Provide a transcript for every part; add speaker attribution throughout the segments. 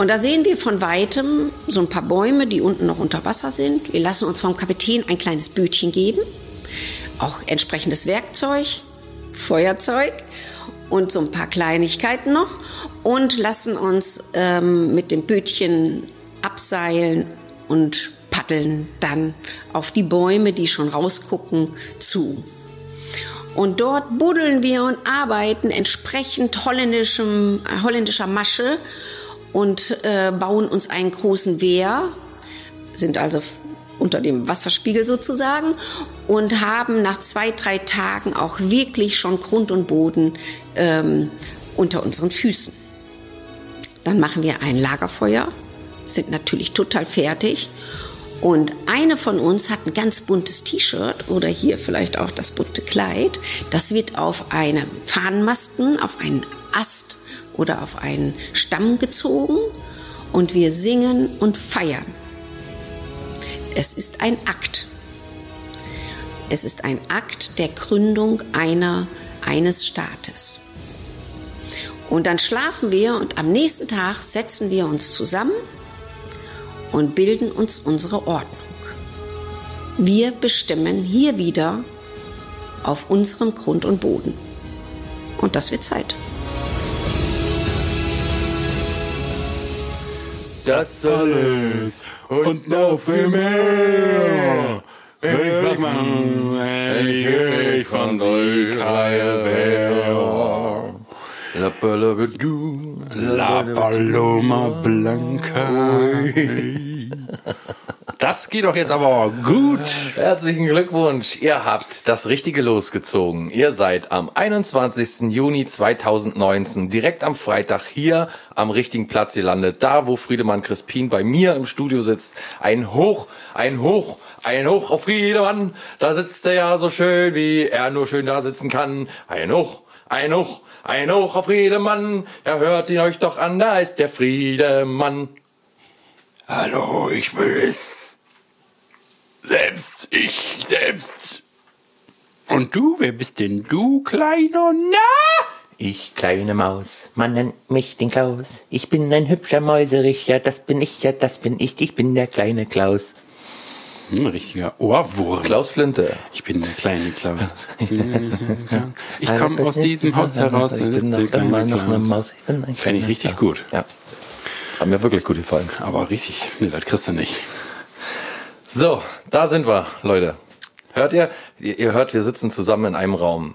Speaker 1: Und da sehen wir von weitem so ein paar Bäume, die unten noch unter Wasser sind. Wir lassen uns vom Kapitän ein kleines Bötchen geben, auch entsprechendes Werkzeug, Feuerzeug und so ein paar Kleinigkeiten noch und lassen uns ähm, mit dem Bötchen abseilen und paddeln dann auf die Bäume, die schon rausgucken, zu. Und dort buddeln wir und arbeiten entsprechend holländischem, holländischer Masche und äh, bauen uns einen großen Wehr, sind also unter dem Wasserspiegel sozusagen und haben nach zwei, drei Tagen auch wirklich schon Grund und Boden ähm, unter unseren Füßen. Dann machen wir ein Lagerfeuer, sind natürlich total fertig und eine von uns hat ein ganz buntes T-Shirt oder hier vielleicht auch das bunte Kleid. Das wird auf einem Fahnenmasten, auf einen Ast oder auf einen Stamm gezogen und wir singen und feiern. Es ist ein Akt. Es ist ein Akt der Gründung einer, eines Staates. Und dann schlafen wir und am nächsten Tag setzen wir uns zusammen und bilden uns unsere Ordnung. Wir bestimmen hier wieder auf unserem Grund und Boden. Und das wird Zeit.
Speaker 2: Das alles und noch viel mehr. Ich mach wenn ich König von Südkreie wäre. La Paloma Blanca.
Speaker 3: Das geht doch jetzt aber gut.
Speaker 4: Herzlichen Glückwunsch. Ihr habt das Richtige losgezogen. Ihr seid am 21. Juni 2019 direkt am Freitag hier am richtigen Platz gelandet. Da, wo Friedemann Crispin bei mir im Studio sitzt. Ein Hoch, ein Hoch, ein Hoch auf Friedemann. Da sitzt er ja so schön, wie er nur schön da sitzen kann. Ein Hoch, ein Hoch, ein Hoch auf Friedemann. Er hört ihn euch doch an, da ist der Friedemann.
Speaker 2: Hallo, ich will es. Selbst, ich selbst.
Speaker 3: Und du, wer bist denn du, kleiner? Na?
Speaker 5: Ich, kleine Maus, man nennt mich den Klaus. Ich bin ein hübscher Mäusericher, das bin ich, ja, das bin ich, ich bin der kleine Klaus.
Speaker 3: Ein richtiger Ohrwurm.
Speaker 4: Klaus Flinte.
Speaker 3: Ich bin der kleine Klaus. Ich komme aus diesem Haus heraus.
Speaker 5: Ich bin noch immer noch eine Maus. Ich bin ein
Speaker 3: Fände ich richtig
Speaker 5: Klaus.
Speaker 3: gut.
Speaker 4: Ja. Hat mir wirklich gut gefallen.
Speaker 3: Aber richtig, nee, das kriegst du nicht.
Speaker 4: So, da sind wir, Leute. Hört ihr? Ihr hört, wir sitzen zusammen in einem Raum.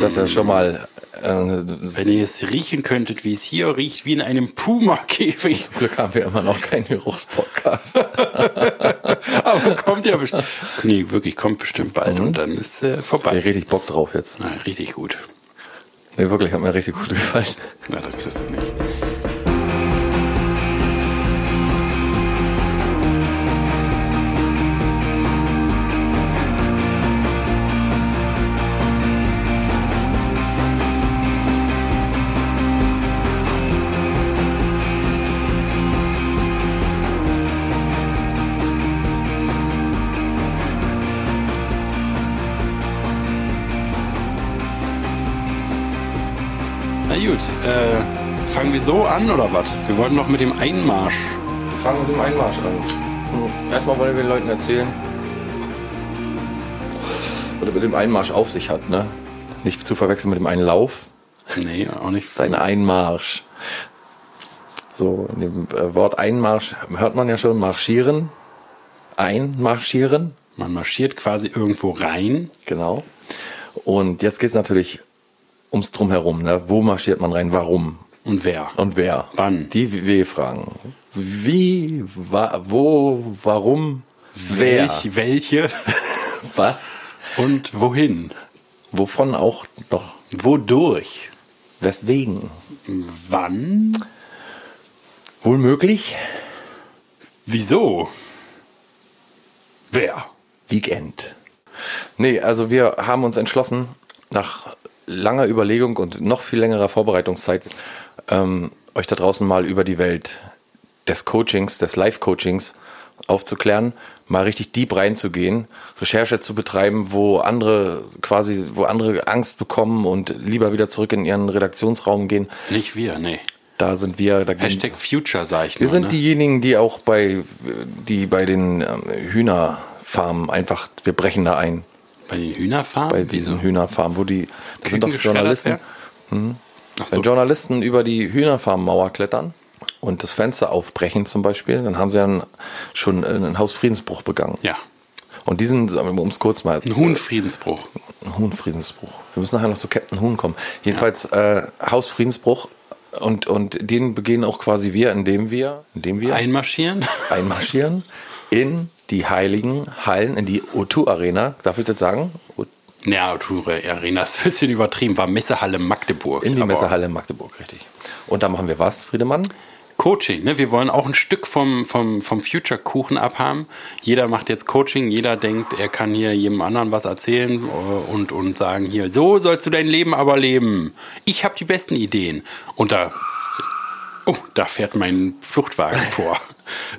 Speaker 4: Das ist ja schon mal. Äh,
Speaker 3: Wenn ihr es riechen könntet, wie es hier riecht, wie in einem Puma-Käfig.
Speaker 4: zum Glück haben wir immer noch keinen Geruchspodcast.
Speaker 3: Aber kommt ja bestimmt. Nee, wirklich, kommt bestimmt bald und dann ist äh,
Speaker 4: Ich
Speaker 3: vorbei.
Speaker 4: richtig Bock drauf jetzt.
Speaker 3: Na, richtig gut.
Speaker 4: Nee, wirklich, hat mir richtig gut gefallen.
Speaker 3: Na, das kriegst du nicht. Äh, fangen wir so an oder was? Wir wollten noch mit dem Einmarsch.
Speaker 4: Wir fangen mit dem Einmarsch an. Erstmal wollen wir den Leuten erzählen, was mit dem Einmarsch auf sich hat, ne? Nicht zu verwechseln mit dem Einlauf.
Speaker 3: Nee, auch nicht.
Speaker 4: Das ist ein Einmarsch. So, in dem äh, Wort Einmarsch hört man ja schon marschieren. Einmarschieren,
Speaker 3: Man marschiert quasi irgendwo rein.
Speaker 4: genau. Und jetzt geht's natürlich ums Drumherum. Ne? Wo marschiert man rein? Warum?
Speaker 3: Und wer?
Speaker 4: Und wer?
Speaker 3: Wann?
Speaker 4: Die W-Fragen. Wie, wa, wo, warum, wer,
Speaker 3: Welch, welche
Speaker 4: was,
Speaker 3: und wohin?
Speaker 4: wovon auch noch,
Speaker 3: Wodurch?
Speaker 4: weswegen.
Speaker 3: Wann?
Speaker 4: Wohl möglich?
Speaker 3: Wieso? Wer?
Speaker 4: Weekend. Nee, also wir haben uns entschlossen, nach langer Überlegung und noch viel längerer Vorbereitungszeit, ähm, euch da draußen mal über die Welt des Coachings, des Live-Coachings aufzuklären, mal richtig deep reinzugehen, Recherche zu betreiben, wo andere quasi, wo andere Angst bekommen und lieber wieder zurück in ihren Redaktionsraum gehen.
Speaker 3: Nicht wir, nee.
Speaker 4: Da sind wir. Da
Speaker 3: Hashtag Future, sag ich
Speaker 4: wir
Speaker 3: nur,
Speaker 4: sind
Speaker 3: ne?
Speaker 4: diejenigen, die auch bei, die bei den ähm, Hühnerfarmen einfach, wir brechen da ein.
Speaker 3: Bei den Hühnerfarmen?
Speaker 4: Bei diesen Hühnerfarmen, wo die, das sind doch Journalisten.
Speaker 3: Ach so.
Speaker 4: Wenn Journalisten über die Hühnerfarmmauer klettern und das Fenster aufbrechen zum Beispiel, dann haben sie dann schon einen Hausfriedensbruch begangen.
Speaker 3: Ja,
Speaker 4: Und diesen, um es kurz mal
Speaker 3: ein Huhnfriedensbruch.
Speaker 4: Ein Huhnfriedensbruch. Wir müssen nachher noch zu Captain Huhn kommen. Jedenfalls äh, Hausfriedensbruch und und den begehen auch quasi wir, indem wir, indem wir
Speaker 3: Einmarschieren?
Speaker 4: einmarschieren in die heiligen Hallen, in die O2 Arena. Darf ich das sagen? O-
Speaker 3: Ja, Toure Arena ist ein bisschen übertrieben. War Messehalle Magdeburg.
Speaker 4: In die Messehalle Magdeburg, richtig. Und da machen wir was, Friedemann?
Speaker 3: Coaching, ne? Wir wollen auch ein Stück vom, vom, vom Future-Kuchen abhaben. Jeder macht jetzt Coaching, jeder denkt, er kann hier jedem anderen was erzählen äh, und, und sagen hier, so sollst du dein Leben aber leben. Ich habe die besten Ideen. Und da, oh, da fährt mein Fluchtwagen vor.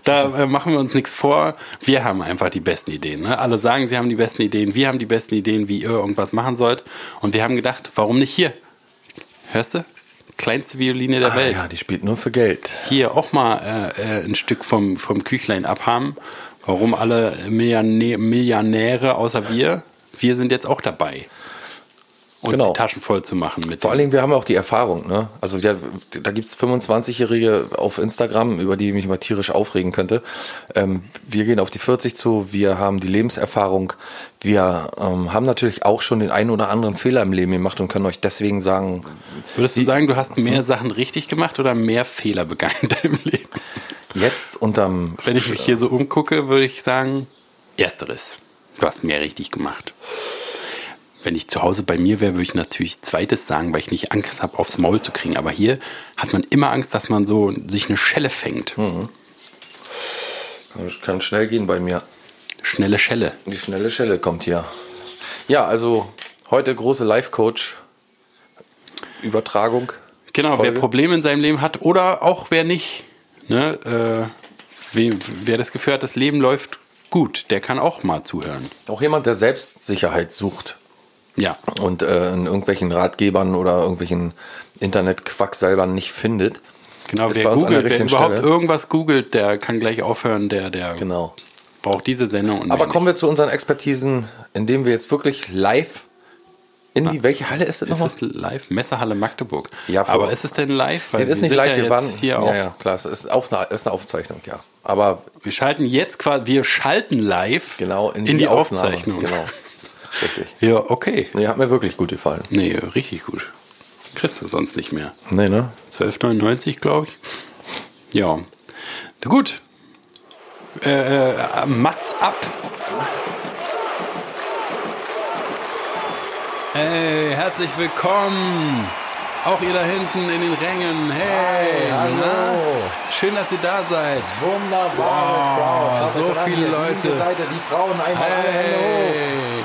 Speaker 3: Da äh, machen wir uns nichts vor. Wir haben einfach die besten Ideen. Ne? Alle sagen, sie haben die besten Ideen. Wir haben die besten Ideen, wie ihr irgendwas machen sollt. Und wir haben gedacht, warum nicht hier? Hörst du? Kleinste Violine der
Speaker 4: Ah,
Speaker 3: Welt
Speaker 4: ja, die spielt nur für Geld.
Speaker 3: hier auch mal äh, äh, ein Stück vom, vom Küchlein abhaben. Warum alle Millionäre außer wir? Wir sind jetzt auch dabei. Und
Speaker 4: Genau.
Speaker 3: die Taschen voll zu machen mit
Speaker 4: Vor allen. Dingen, wir haben ja auch die Erfahrung, ne? Also ja, da gibt's 25-Jährige auf Instagram, über die ich mich mal tierisch aufregen könnte. Ähm, wir gehen auf die 40 zu, wir haben die Lebenserfahrung, wir ähm, haben natürlich auch schon den einen oder anderen Fehler im Leben gemacht und können euch deswegen sagen,
Speaker 3: Würdest du sagen, du hast mehr Sachen richtig gemacht oder mehr Fehler begangen in deinem Leben?
Speaker 4: jetzt unterm
Speaker 3: Wenn ich mich hier so umgucke, würde ich sagen, ersteres. Du hast mehr richtig gemacht. Wenn ich zu Hause bei mir wäre, würde ich natürlich zweites sagen, weil ich nicht Angst habe, aufs Maul zu kriegen. Aber hier hat man immer Angst, dass man so sich eine Schelle fängt.
Speaker 4: Das kann schnell gehen bei mir.
Speaker 3: Schnelle Schelle.
Speaker 4: Die schnelle Schelle kommt hier. Ja, also heute große Live-Coach Übertragung.
Speaker 3: Genau,
Speaker 4: Folge.
Speaker 3: wer Probleme in seinem Leben hat oder auch wer nicht, ne, äh, wer, wer das Gefühl hat, das Leben läuft gut, der kann auch mal zuhören.
Speaker 4: Auch jemand, der Selbstsicherheit sucht.
Speaker 3: Ja,
Speaker 4: und äh, in irgendwelchen Ratgebern oder irgendwelchen Internetquacksalbern nicht findet.
Speaker 3: genau,
Speaker 4: ist
Speaker 3: wer
Speaker 4: bei uns
Speaker 3: googelt, wer überhaupt
Speaker 4: Stelle.
Speaker 3: irgendwas googelt, der kann gleich aufhören, der, der
Speaker 4: Genau.
Speaker 3: braucht diese Sendung. Und
Speaker 4: Aber kommen wir zu unseren Expertisen, indem wir jetzt wirklich live in die, welche Halle ist das nochmal?
Speaker 3: Ist es live? Messehalle Magdeburg.
Speaker 4: Ja, vor-
Speaker 3: aber ist es denn live? Weil
Speaker 4: Nee, das ist nicht live,
Speaker 3: ja
Speaker 4: wir waren
Speaker 3: hier auch.
Speaker 4: Ja, ja, klar, es ist, auf eine, ist eine Aufzeichnung, ja. Aber
Speaker 3: Wir schalten jetzt quasi, wir schalten live
Speaker 4: genau in,
Speaker 3: in die,
Speaker 4: Aufnahme.
Speaker 3: Aufzeichnung.
Speaker 4: Genau. Richtig.
Speaker 3: Ja, okay.
Speaker 4: Nee, hat mir wirklich gut gefallen.
Speaker 3: Nee, richtig gut. Kriegst du sonst nicht mehr.
Speaker 4: Nee, ne?
Speaker 3: 12,99 glaube ich. Ja. Na gut. Äh, äh, Mats ab. Hey, herzlich willkommen. Auch ihr da hinten in den Rängen. Hey,
Speaker 4: hallo.
Speaker 3: na? Schön, dass ihr da seid.
Speaker 4: Wunderbare
Speaker 3: Wow,
Speaker 4: Crowd.
Speaker 3: so viele Leute.
Speaker 4: Seite, die Frauen einmal.
Speaker 3: Hey.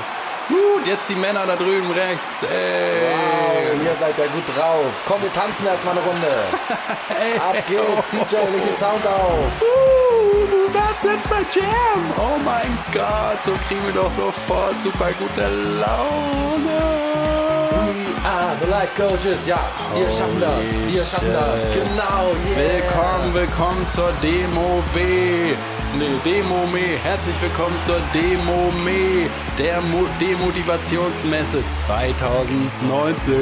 Speaker 3: Jetzt die Männer da drüben rechts. Ey.
Speaker 4: Wow, ihr seid ja gut drauf. Komm, wir tanzen erstmal eine Runde. Ab geht's, DJ, leg den Sound auf.
Speaker 3: Uh, that's, that's my jam. Oh mein Gott, so kriegen wir doch sofort super gute Laune.
Speaker 4: Are the Life Coaches. Ja, wir schaffen das. Wir schaffen das. Genau, yeah.
Speaker 3: Willkommen, willkommen zur Demo W. Nee, Demo Me. Herzlich willkommen zur Demo Me, der Mo Demotivationsmesse 2019.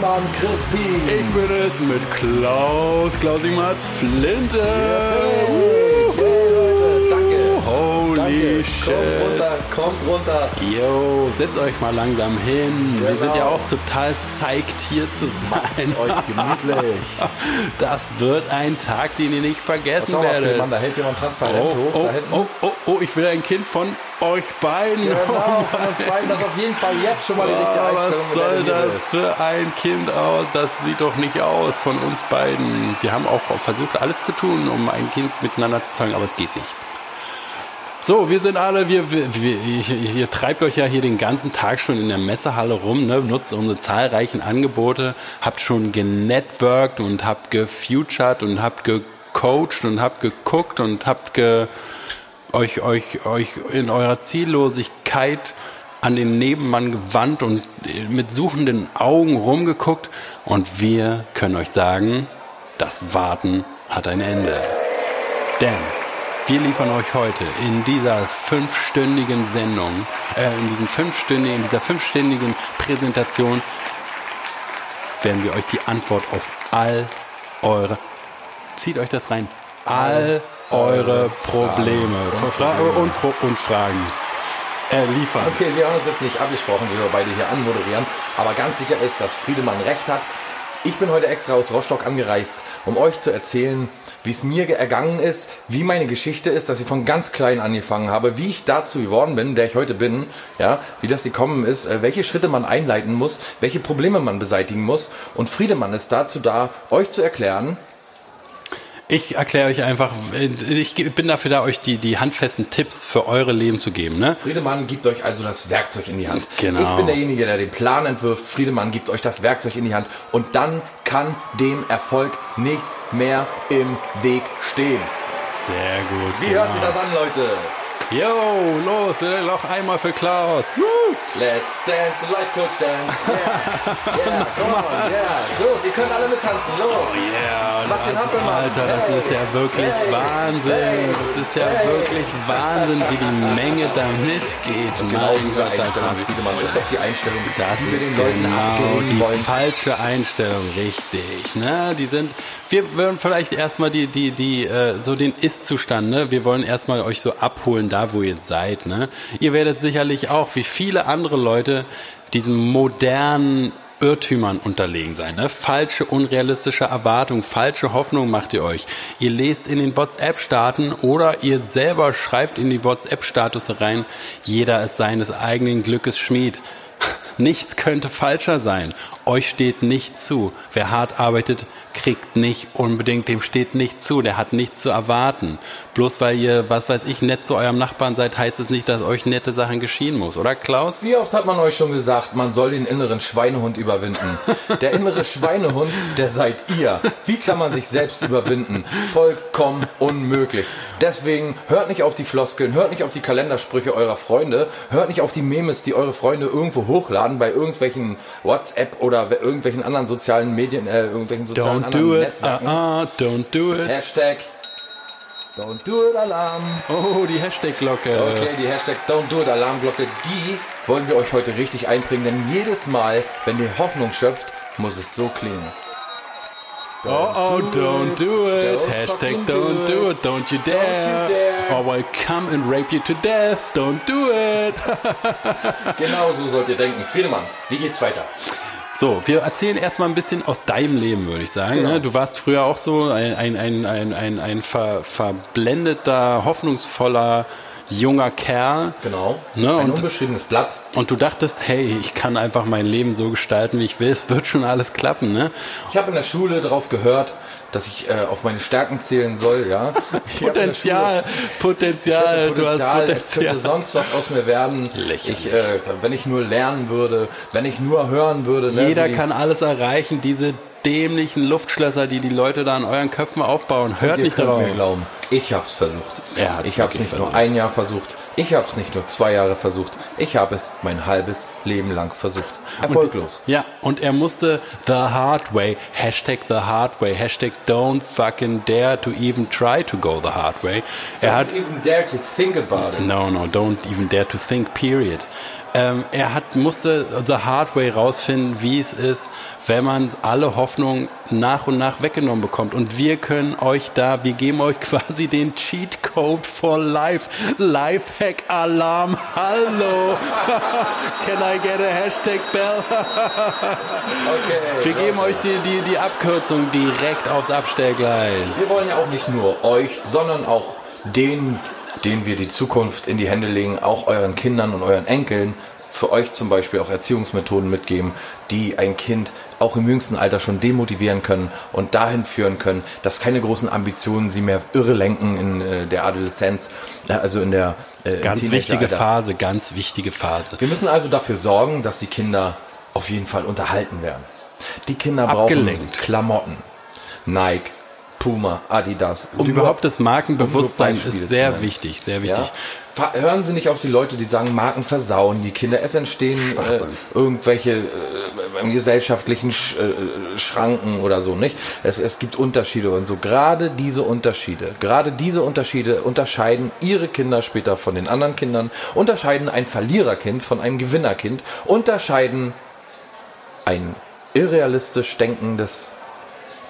Speaker 4: Mann, Crispy.
Speaker 3: Ich bin es mit Klaus, Klausi Mats Flinte.
Speaker 4: Danke.
Speaker 3: Shit.
Speaker 4: Kommt runter, kommt runter.
Speaker 3: Yo, setzt euch mal langsam hin. Wir
Speaker 4: Genau.
Speaker 3: sind ja auch total psyched hier zu sein.
Speaker 4: euch gemütlich.
Speaker 3: Das wird ein Tag, den ihr nicht vergessen werdet.
Speaker 4: Mann, da hält jemand transparent
Speaker 3: Oh,
Speaker 4: hoch.
Speaker 3: oh,
Speaker 4: da hinten.
Speaker 3: oh, oh, oh, ich will ein Kind von euch beiden.
Speaker 4: Genau,
Speaker 3: Oh
Speaker 4: von uns beiden. Das ist auf jeden Fall jetzt schon mal die richtige
Speaker 3: Ah,
Speaker 4: Einstellung.
Speaker 3: was soll das
Speaker 4: bist.
Speaker 3: für ein Kind aus? Das sieht doch nicht aus von uns beiden. Wir haben auch versucht, alles zu tun, um ein Kind miteinander zu zeugen, aber es geht nicht. So, wir sind alle, wir, wir, wir ihr, treibt euch ja hier den ganzen Tag schon in der Messehalle rum, ne? nutzt unsere zahlreichen Angebote, habt schon genetworked und habt gefutured und habt gecoacht und habt geguckt und habt ge, euch, euch, euch in eurer Ziellosigkeit an den Nebenmann gewandt und mit suchenden Augen rumgeguckt. Und wir können euch sagen, das Warten hat ein Ende. Denn wir liefern euch heute in dieser fünfstündigen Sendung, äh, in diesem fünfstündigen, in dieser fünfstündigen Präsentation werden wir euch die Antwort auf all eure, zieht euch das rein, all eure Probleme und, und, und Fragen äh, liefern.
Speaker 4: Okay, wir haben uns jetzt nicht abgesprochen, wie wir beide hier anmoderieren, aber ganz sicher ist, dass Friedemann recht hat. Ich bin heute extra aus Rostock angereist, um euch zu erzählen, wie es mir ergangen ist, wie meine Geschichte ist, dass ich von ganz klein angefangen habe, wie ich dazu geworden bin, der ich heute bin, ja, wie das gekommen ist, äh, welche Schritte man einleiten muss, welche Probleme man beseitigen muss. Und Friedemann ist dazu da, euch zu erklären,
Speaker 3: Ich erkläre euch einfach, ich bin dafür da, euch die, die handfesten Tipps für eure Leben zu geben. Ne?
Speaker 4: Friedemann gibt euch also das Werkzeug in die Hand.
Speaker 3: Genau.
Speaker 4: Ich bin derjenige, der den Plan entwirft. Friedemann gibt euch das Werkzeug in die Hand. Und dann kann dem Erfolg nichts mehr im Weg stehen.
Speaker 3: Sehr gut.
Speaker 4: Wie hört sich das an, Leute?
Speaker 3: Jo, los, äh, noch einmal für Klaus. Woo.
Speaker 4: Let's dance, Life Coach Dance. Yeah, yeah, come on, yeah. Los, ihr könnt alle mittanzen, los.
Speaker 3: Yeah, und
Speaker 4: Macht den
Speaker 3: also,
Speaker 4: Hampelmann.
Speaker 3: Alter, das
Speaker 4: Hey,
Speaker 3: ist ja wirklich
Speaker 4: hey,
Speaker 3: Wahnsinn.
Speaker 4: hey,
Speaker 3: das ist ja wirklich Wahnsinn, wie die Menge da mitgeht.
Speaker 4: Genau
Speaker 3: mein Gott, das
Speaker 4: ist doch die Einstellung,
Speaker 3: Das
Speaker 4: die wir
Speaker 3: ist
Speaker 4: den Leuten
Speaker 3: genau die
Speaker 4: wollen.
Speaker 3: falsche Einstellung, richtig. Ne? Die sind, wir wollen vielleicht erstmal die, die, die, äh, so den Ist-Zustand, ne? Wir wollen erstmal euch so abholen, da wo ihr seid, ne? Ihr werdet sicherlich auch, wie viele andere Leute, diesem modernen Irrtümern unterlegen sein. Ne? Falsche, unrealistische Erwartungen, falsche Hoffnung macht ihr euch. Ihr lest in den WhatsApp-Staaten oder ihr selber schreibt in die WhatsApp-Status rein, jeder ist seines eigenen Glückes Schmied. Nichts könnte falscher sein. Euch steht nicht zu. Wer hart arbeitet, kriegt nicht unbedingt, dem steht nicht zu. Der hat nichts zu erwarten. Bloß weil ihr, was weiß ich, nett zu eurem Nachbarn seid, heißt es nicht, dass euch nette Sachen geschehen muss. Oder Klaus?
Speaker 4: Wie oft hat man euch schon gesagt, man soll den inneren Schweinehund überwinden? Der innere Schweinehund, der seid ihr. Wie kann man sich selbst überwinden? Vollkommen unmöglich. Deswegen hört nicht auf die Floskeln, hört nicht auf die Kalendersprüche eurer Freunde, hört nicht auf die Memes, die eure Freunde irgendwo hochladen bei irgendwelchen WhatsApp oder irgendwelchen anderen sozialen Medien, äh, irgendwelchen sozialen
Speaker 3: Don't
Speaker 4: anderen
Speaker 3: do it.
Speaker 4: Netzwerken.
Speaker 3: Uh-uh, don't do it.
Speaker 4: Hashtag Don't do it Alarm.
Speaker 3: Oh, die Hashtag-Glocke.
Speaker 4: Okay, die Hashtag Don't Do It Alarmglocke, die wollen wir euch heute richtig einbringen, denn jedes Mal, wenn ihr Hoffnung schöpft, muss es so klingen.
Speaker 3: Oh, oh, don't do it.
Speaker 4: Don't
Speaker 3: Hashtag don't
Speaker 4: do
Speaker 3: do
Speaker 4: it.
Speaker 3: it. Don't you
Speaker 4: Don't
Speaker 3: dare.
Speaker 4: you dare.
Speaker 3: Or I'll come and rape you to death. Don't do it.
Speaker 4: Genau so sollt ihr denken. Friedemann, wie geht's weiter?
Speaker 3: So, wir erzählen erstmal ein bisschen aus deinem Leben, würde ich sagen.
Speaker 4: Genau.
Speaker 3: Ne? Du warst früher auch so ein, ein, ein, ein, ein, ein ver, verblendeter, hoffnungsvoller junger Kerl.
Speaker 4: Genau.
Speaker 3: Ne,
Speaker 4: Ein
Speaker 3: und-
Speaker 4: unbeschriebenes Blatt.
Speaker 3: Und du dachtest, hey, ich kann einfach mein Leben so gestalten, wie ich will. Es wird schon alles klappen, ne?
Speaker 4: Ich habe in der Schule darauf gehört, dass ich äh, auf meine Stärken zählen soll, ja. In
Speaker 3: Potenzial,
Speaker 4: Schule-
Speaker 3: Potenzial,
Speaker 4: Ich
Speaker 3: du hast
Speaker 4: Potenzial, es könnte
Speaker 3: Potenzial.
Speaker 4: sonst was aus mir werden.
Speaker 3: Lächerlich.
Speaker 4: Ich, äh, wenn ich nur lernen würde, wenn ich nur hören würde. Ne,
Speaker 3: Jeder kann alles erreichen, diese dämlichen Luftschlösser, die die Leute da an euren Köpfen aufbauen. Hört nicht drauf.
Speaker 4: mir glauben, ich hab's versucht.
Speaker 3: Er hat's
Speaker 4: ich hab's nicht nur
Speaker 3: versucht.
Speaker 4: ein Jahr versucht. Ich hab's nicht nur zwei Jahre versucht. Ich habe es mein halbes Leben lang versucht. Erfolglos.
Speaker 3: Ja, und er musste the hard way, Hashtag the hard way, Hashtag don't fucking dare to even try to go the hard way. Er hat,
Speaker 4: Don't even dare to think about it.
Speaker 3: no, no, don't even dare to think, period. Ähm, er hat, musste the hard way rausfinden, wie es ist, wenn man alle Hoffnung nach und nach weggenommen bekommt. Und wir können euch da, wir geben euch quasi den Cheat Code for Life. Lifehack Alarm. Hallo. Can I get a Hashtag Bell?
Speaker 4: Okay.
Speaker 3: Wir geben euch die, die, die Abkürzung direkt aufs Abstellgleis.
Speaker 4: Wir wollen ja auch nicht nur euch, sondern auch den, denen wir die Zukunft in die Hände legen, auch euren Kindern und euren Enkeln, für euch zum Beispiel auch Erziehungsmethoden mitgeben, die ein Kind auch im jüngsten Alter schon demotivieren können und dahin führen können, dass keine großen Ambitionen sie mehr irre lenken in äh, der Adoleszenz, äh, also in der äh,
Speaker 3: Ganz wichtige. Phase, ganz wichtige Phase.
Speaker 4: Wir müssen also dafür sorgen, dass die Kinder auf jeden Fall unterhalten werden. Die Kinder brauchen
Speaker 3: Abgelenkt.
Speaker 4: Klamotten. Nike, Puma, Adidas.
Speaker 3: Und überhaupt das Markenbewusstsein ist sehr wichtig, sehr wichtig.
Speaker 4: Ja? Hören Sie nicht auf die Leute, die sagen, Marken versauen die Kinder. Es entstehen äh, irgendwelche äh, gesellschaftlichen Sch äh, Schranken oder so, nicht? Es, es gibt Unterschiede und so. Gerade diese Unterschiede, gerade diese Unterschiede unterscheiden Ihre Kinder später von den anderen Kindern, unterscheiden ein Verliererkind von einem Gewinnerkind, unterscheiden ein irrealistisch denkendes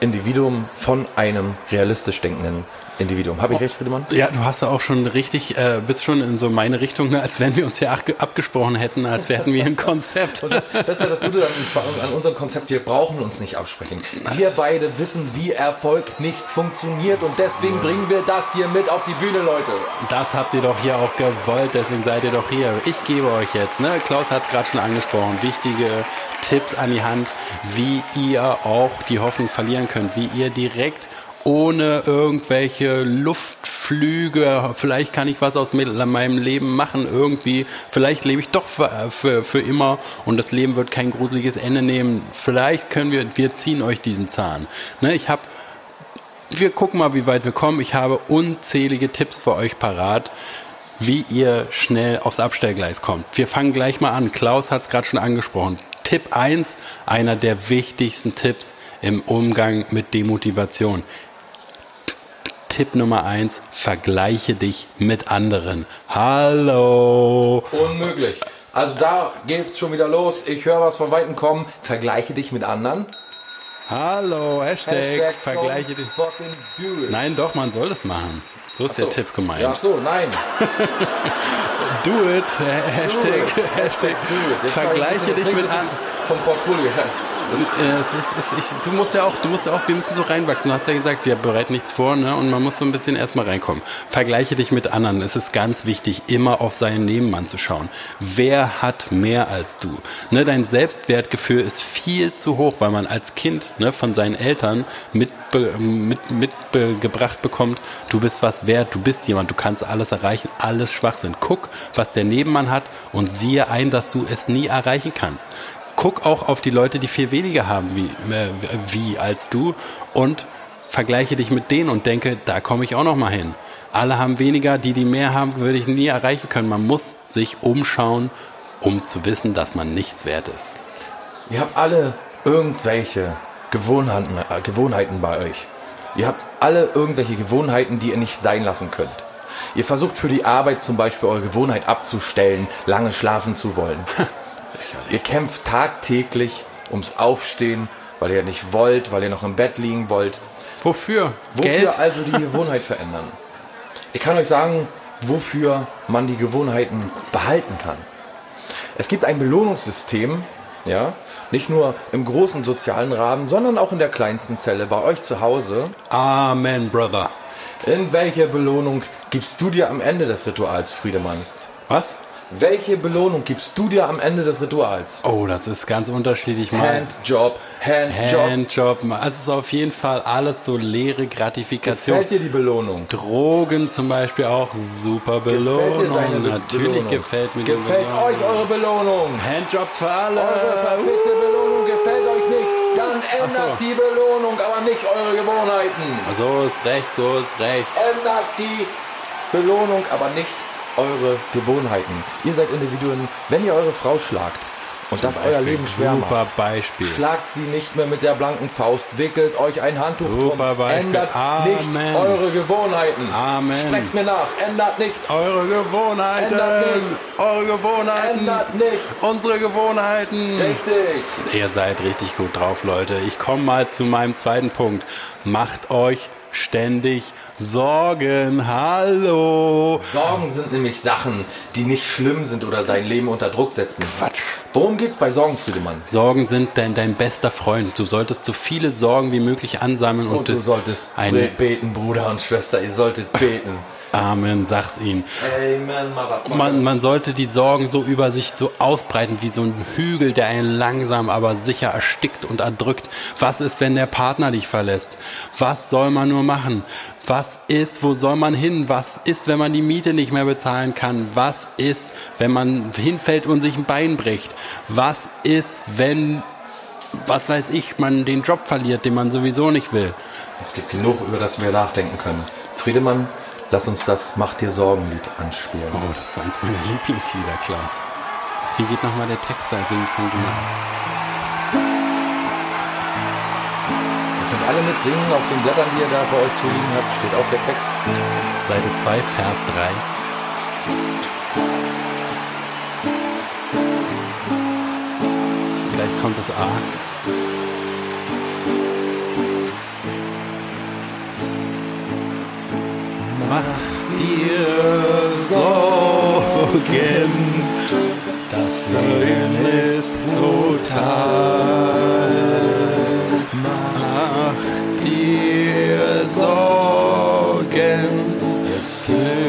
Speaker 4: Individuum von einem realistisch denkenden Individuum. Habe ich recht, Friedemann?
Speaker 3: Ja, du hast ja auch schon richtig, äh, bist schon in so meine Richtung, ne, als wenn wir uns ja abge- abgesprochen hätten, als wären wir ein Konzept.
Speaker 4: Und das, das ist ja das Gute an, an unserem Konzept. Wir brauchen uns nicht absprechen. Wir beide wissen, wie Erfolg nicht funktioniert und deswegen bringen wir das hier mit auf die Bühne, Leute.
Speaker 3: Das habt ihr doch hier auch gewollt, deswegen seid ihr doch hier. Ich gebe euch jetzt, ne? Klaus hat es gerade schon angesprochen, wichtige Tipps an die Hand, wie ihr auch die Hoffnung verlieren könnt, wie ihr direkt ohne irgendwelche Luftflüge, vielleicht kann ich was aus meinem Leben machen, irgendwie, vielleicht lebe ich doch für, für, für immer und das Leben wird kein gruseliges Ende nehmen. Vielleicht können wir, wir ziehen euch diesen Zahn. Ne? Ich habe wir gucken mal, wie weit wir kommen. Ich habe unzählige Tipps für euch parat, wie ihr schnell aufs Abstellgleis kommt. Wir fangen gleich mal an. Klaus hat es gerade schon angesprochen. Tipp 1, einer der wichtigsten Tipps im Umgang mit Demotivation. Tipp Nummer 1, vergleiche dich mit anderen. Hallo.
Speaker 4: Unmöglich. Also da geht's schon wieder los. Ich höre was von Weitem kommen. Vergleiche dich mit anderen.
Speaker 3: Hallo, Hashtag,
Speaker 4: Hashtag
Speaker 3: vergleiche dich.
Speaker 4: do it.
Speaker 3: Nein, doch, man soll es machen. So ist
Speaker 4: So.
Speaker 3: der Tipp gemeint.
Speaker 4: Ja, ach so, nein.
Speaker 3: Do it. Hashtag, Hashtag,
Speaker 4: do it. Jetzt
Speaker 3: Vergleiche
Speaker 4: war ich ein
Speaker 3: dich mit
Speaker 4: bisschen
Speaker 3: an.
Speaker 4: Vom Portfolio her. Das
Speaker 3: Äh, Es ist, ich, du musst ja auch, du musst ja auch, wir müssen so reinwachsen. Du hast ja gesagt, wir bereiten nichts vor, ne? Und man muss so ein bisschen erstmal reinkommen. Vergleiche dich mit anderen. Es ist ganz wichtig, immer auf seinen Nebenmann zu schauen. Wer hat mehr als du? Ne, dein Selbstwertgefühl ist viel zu hoch, weil man als Kind ne, von seinen Eltern mitbe, mit, mitgebracht bekommt, du bist was wert, du bist jemand, du kannst alles erreichen, alles Schwachsinn. Guck, was der Nebenmann hat und siehe ein, dass du es nie erreichen kannst guck auch auf die Leute, die viel weniger haben wie, äh, wie als du und vergleiche dich mit denen und denke, da komme ich auch noch mal hin. Alle haben weniger, die die mehr haben, würde ich nie erreichen können. Man muss sich umschauen, um zu wissen, dass man nichts wert ist.
Speaker 4: Ihr habt alle irgendwelche Gewohnheiten, äh, Gewohnheiten bei euch. Ihr habt alle irgendwelche Gewohnheiten, die ihr nicht sein lassen könnt. Ihr versucht für die Arbeit zum Beispiel eure Gewohnheit abzustellen, lange schlafen zu wollen. ihr kämpft tagtäglich ums Aufstehen, weil ihr nicht wollt, weil ihr noch im Bett liegen wollt.
Speaker 3: Wofür?
Speaker 4: Wofür
Speaker 3: Geld?
Speaker 4: also die Gewohnheit verändern? Ich kann euch sagen, wofür man die Gewohnheiten behalten kann. Es gibt ein Belohnungssystem, ja, nicht nur im großen sozialen Rahmen, sondern auch in der kleinsten Zelle bei euch zu Hause.
Speaker 3: Amen, Brother.
Speaker 4: In welche Belohnung gibst du dir am Ende des Rituals, Friedemann?
Speaker 3: Was?
Speaker 4: Welche Belohnung gibst du dir am Ende des Rituals?
Speaker 3: Oh, das ist ganz unterschiedlich.
Speaker 4: Handjob, Handjob.
Speaker 3: Handjob. Also es ist auf jeden Fall alles so leere Gratifikation.
Speaker 4: Gefällt dir die Belohnung?
Speaker 3: Drogen zum Beispiel auch super Belohnung.
Speaker 4: Gefällt dir
Speaker 3: Natürlich
Speaker 4: Belohnung?
Speaker 3: gefällt mir die
Speaker 4: Gefällt
Speaker 3: Belohnung.
Speaker 4: euch eure Belohnung?
Speaker 3: Handjobs für alle.
Speaker 4: Eure verfickte Belohnung gefällt euch nicht, dann ändert
Speaker 3: so.
Speaker 4: die Belohnung, aber nicht eure Gewohnheiten.
Speaker 3: So ist recht, so ist recht.
Speaker 4: Ändert die Belohnung, aber nicht eure Gewohnheiten. Ihr seid Individuen, wenn ihr eure Frau schlagt und das euer
Speaker 3: Beispiel.
Speaker 4: Leben schwer
Speaker 3: Super
Speaker 4: macht.
Speaker 3: Beispiel.
Speaker 4: Schlagt sie nicht mehr mit der blanken Faust, wickelt euch ein Handtuch
Speaker 3: Super
Speaker 4: drum,
Speaker 3: Beispiel.
Speaker 4: ändert
Speaker 3: Amen.
Speaker 4: nicht eure Gewohnheiten.
Speaker 3: Amen.
Speaker 4: Sprecht mir nach, ändert nicht,
Speaker 3: Eure Gewohnheiten.
Speaker 4: Ändert nicht.
Speaker 3: Eure Gewohnheiten.
Speaker 4: ändert nicht.
Speaker 3: Unsere Gewohnheiten.
Speaker 4: Richtig.
Speaker 3: Ihr seid richtig gut drauf, Leute. Ich komme mal zu meinem zweiten Punkt. Macht euch ständig Sorgen. Hallo.
Speaker 4: Sorgen sind nämlich Sachen, die nicht schlimm sind oder dein Leben unter Druck setzen.
Speaker 3: Quatsch.
Speaker 4: Worum geht's bei Sorgen, Friedemann?
Speaker 3: Sorgen sind dein, dein bester Freund. Du solltest so viele Sorgen wie möglich ansammeln und,
Speaker 4: Und du solltest beten, Bruder und Schwester, ihr solltet beten.
Speaker 3: Amen, sag's ihnen.
Speaker 4: Amen.
Speaker 3: Man, man sollte die Sorgen so über sich so ausbreiten wie so ein Hügel, der einen langsam, aber sicher erstickt und erdrückt. Was ist, wenn der Partner dich verlässt? Was soll man nur machen? Was ist, wo soll man hin? Was ist, wenn man die Miete nicht mehr bezahlen kann? Was ist, wenn man hinfällt und sich ein Bein bricht? Was ist, wenn, was weiß ich, man den Job verliert, den man sowieso nicht will?
Speaker 4: Es gibt genug, über das wir nachdenken können. Friedemann, lass uns das Mach dir Sorgenlied anspielen.
Speaker 3: Oh, das ist eins meiner Lieblingslieder, Klaas. Wie geht nochmal der Text da? Sing, fang du mal an.
Speaker 4: Ihr könnt alle mitsingen. Auf den Blättern, die ihr da vor euch zu liegen habt, steht auch der Text.
Speaker 3: Seite 2, Vers 3. Gleich kommt das A. Mach dir Sorgen, das Leben ist total. Mach dir Sorgen, es füllt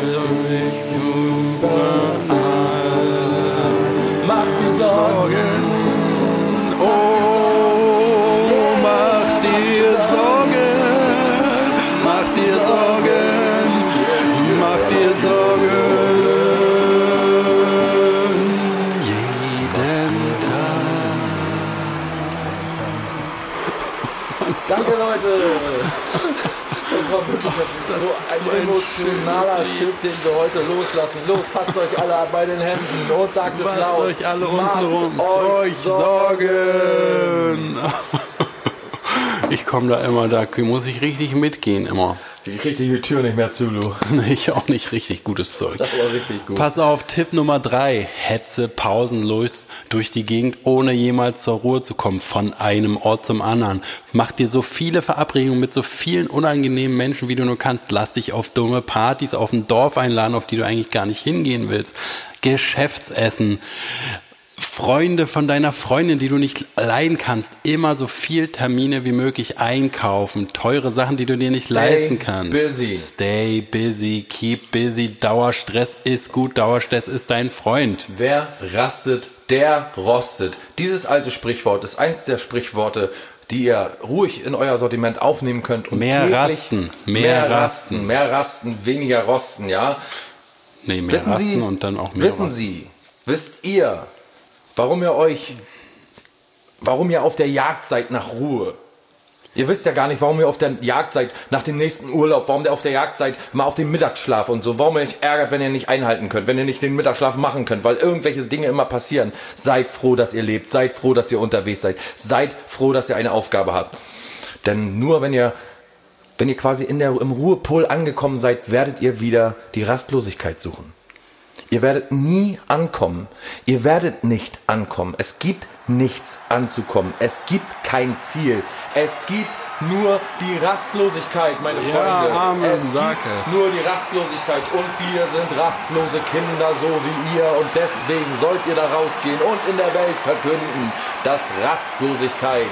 Speaker 4: das ist so ein
Speaker 3: so ein
Speaker 4: emotionaler Shit, den wir heute loslassen. Los, fasst euch alle bei den Händen und sagt es laut.
Speaker 3: euch alle untenrum
Speaker 4: euch
Speaker 3: euch Sorgen. Ich komme da immer, da muss ich richtig mitgehen immer.
Speaker 4: Die Tür nicht mehr zu, Lu.
Speaker 3: Ich auch nicht richtig gutes Zeug.
Speaker 4: Das war richtig gut.
Speaker 3: Pass auf, Tipp Nummer drei. Hetze pausenlos durch die Gegend, ohne jemals zur Ruhe zu kommen, von einem Ort zum anderen. Mach dir so viele Verabredungen mit so vielen unangenehmen Menschen, wie du nur kannst. Lass dich auf dumme Partys auf dem Dorf einladen, auf die du eigentlich gar nicht hingehen willst. Geschäftsessen. Freunde von deiner Freundin, die du nicht leiden kannst, immer so viel Termine wie möglich einkaufen, teure Sachen, die du dir nicht
Speaker 4: Stay
Speaker 3: leisten kannst.
Speaker 4: busy.
Speaker 3: Stay busy, keep busy. Dauerstress ist gut, Dauerstress ist dein Freund.
Speaker 4: Wer rastet, der rostet. Dieses alte Sprichwort ist eins der Sprichworte, die ihr ruhig in euer Sortiment aufnehmen könnt und
Speaker 3: Mehr rasten, mehr
Speaker 4: mehr
Speaker 3: rasten.
Speaker 4: rasten, mehr rasten, weniger rosten, ja.
Speaker 3: Nee, mehr
Speaker 4: Wissen
Speaker 3: rasten
Speaker 4: Sie,
Speaker 3: und dann auch mehr
Speaker 4: wissen
Speaker 3: rasten.
Speaker 4: Sie, wisst ihr, warum ihr euch, warum ihr auf der Jagd seid nach Ruhe? Ihr wisst ja gar nicht, warum ihr auf der Jagd seid nach dem nächsten Urlaub, warum ihr auf der Jagd seid, mal auf den Mittagsschlaf und so, warum ihr euch ärgert, wenn ihr nicht einhalten könnt, wenn ihr nicht den Mittagsschlaf machen könnt, weil irgendwelche Dinge immer passieren. Seid froh, dass ihr lebt, seid froh, dass ihr unterwegs seid, seid froh, dass ihr eine Aufgabe habt. Denn nur wenn ihr, wenn ihr quasi in der, im Ruhepol angekommen seid, werdet ihr wieder die Rastlosigkeit suchen. Ihr werdet nie ankommen. Ihr werdet nicht ankommen. Es gibt nichts anzukommen. Es gibt kein Ziel. Es gibt nur die Rastlosigkeit, meine
Speaker 3: Ja,
Speaker 4: Freunde.
Speaker 3: Amen,
Speaker 4: es gibt
Speaker 3: es.
Speaker 4: nur die Rastlosigkeit. Und wir sind rastlose Kinder, so wie ihr. Und deswegen sollt ihr da rausgehen und in der Welt verkünden, dass Rastlosigkeit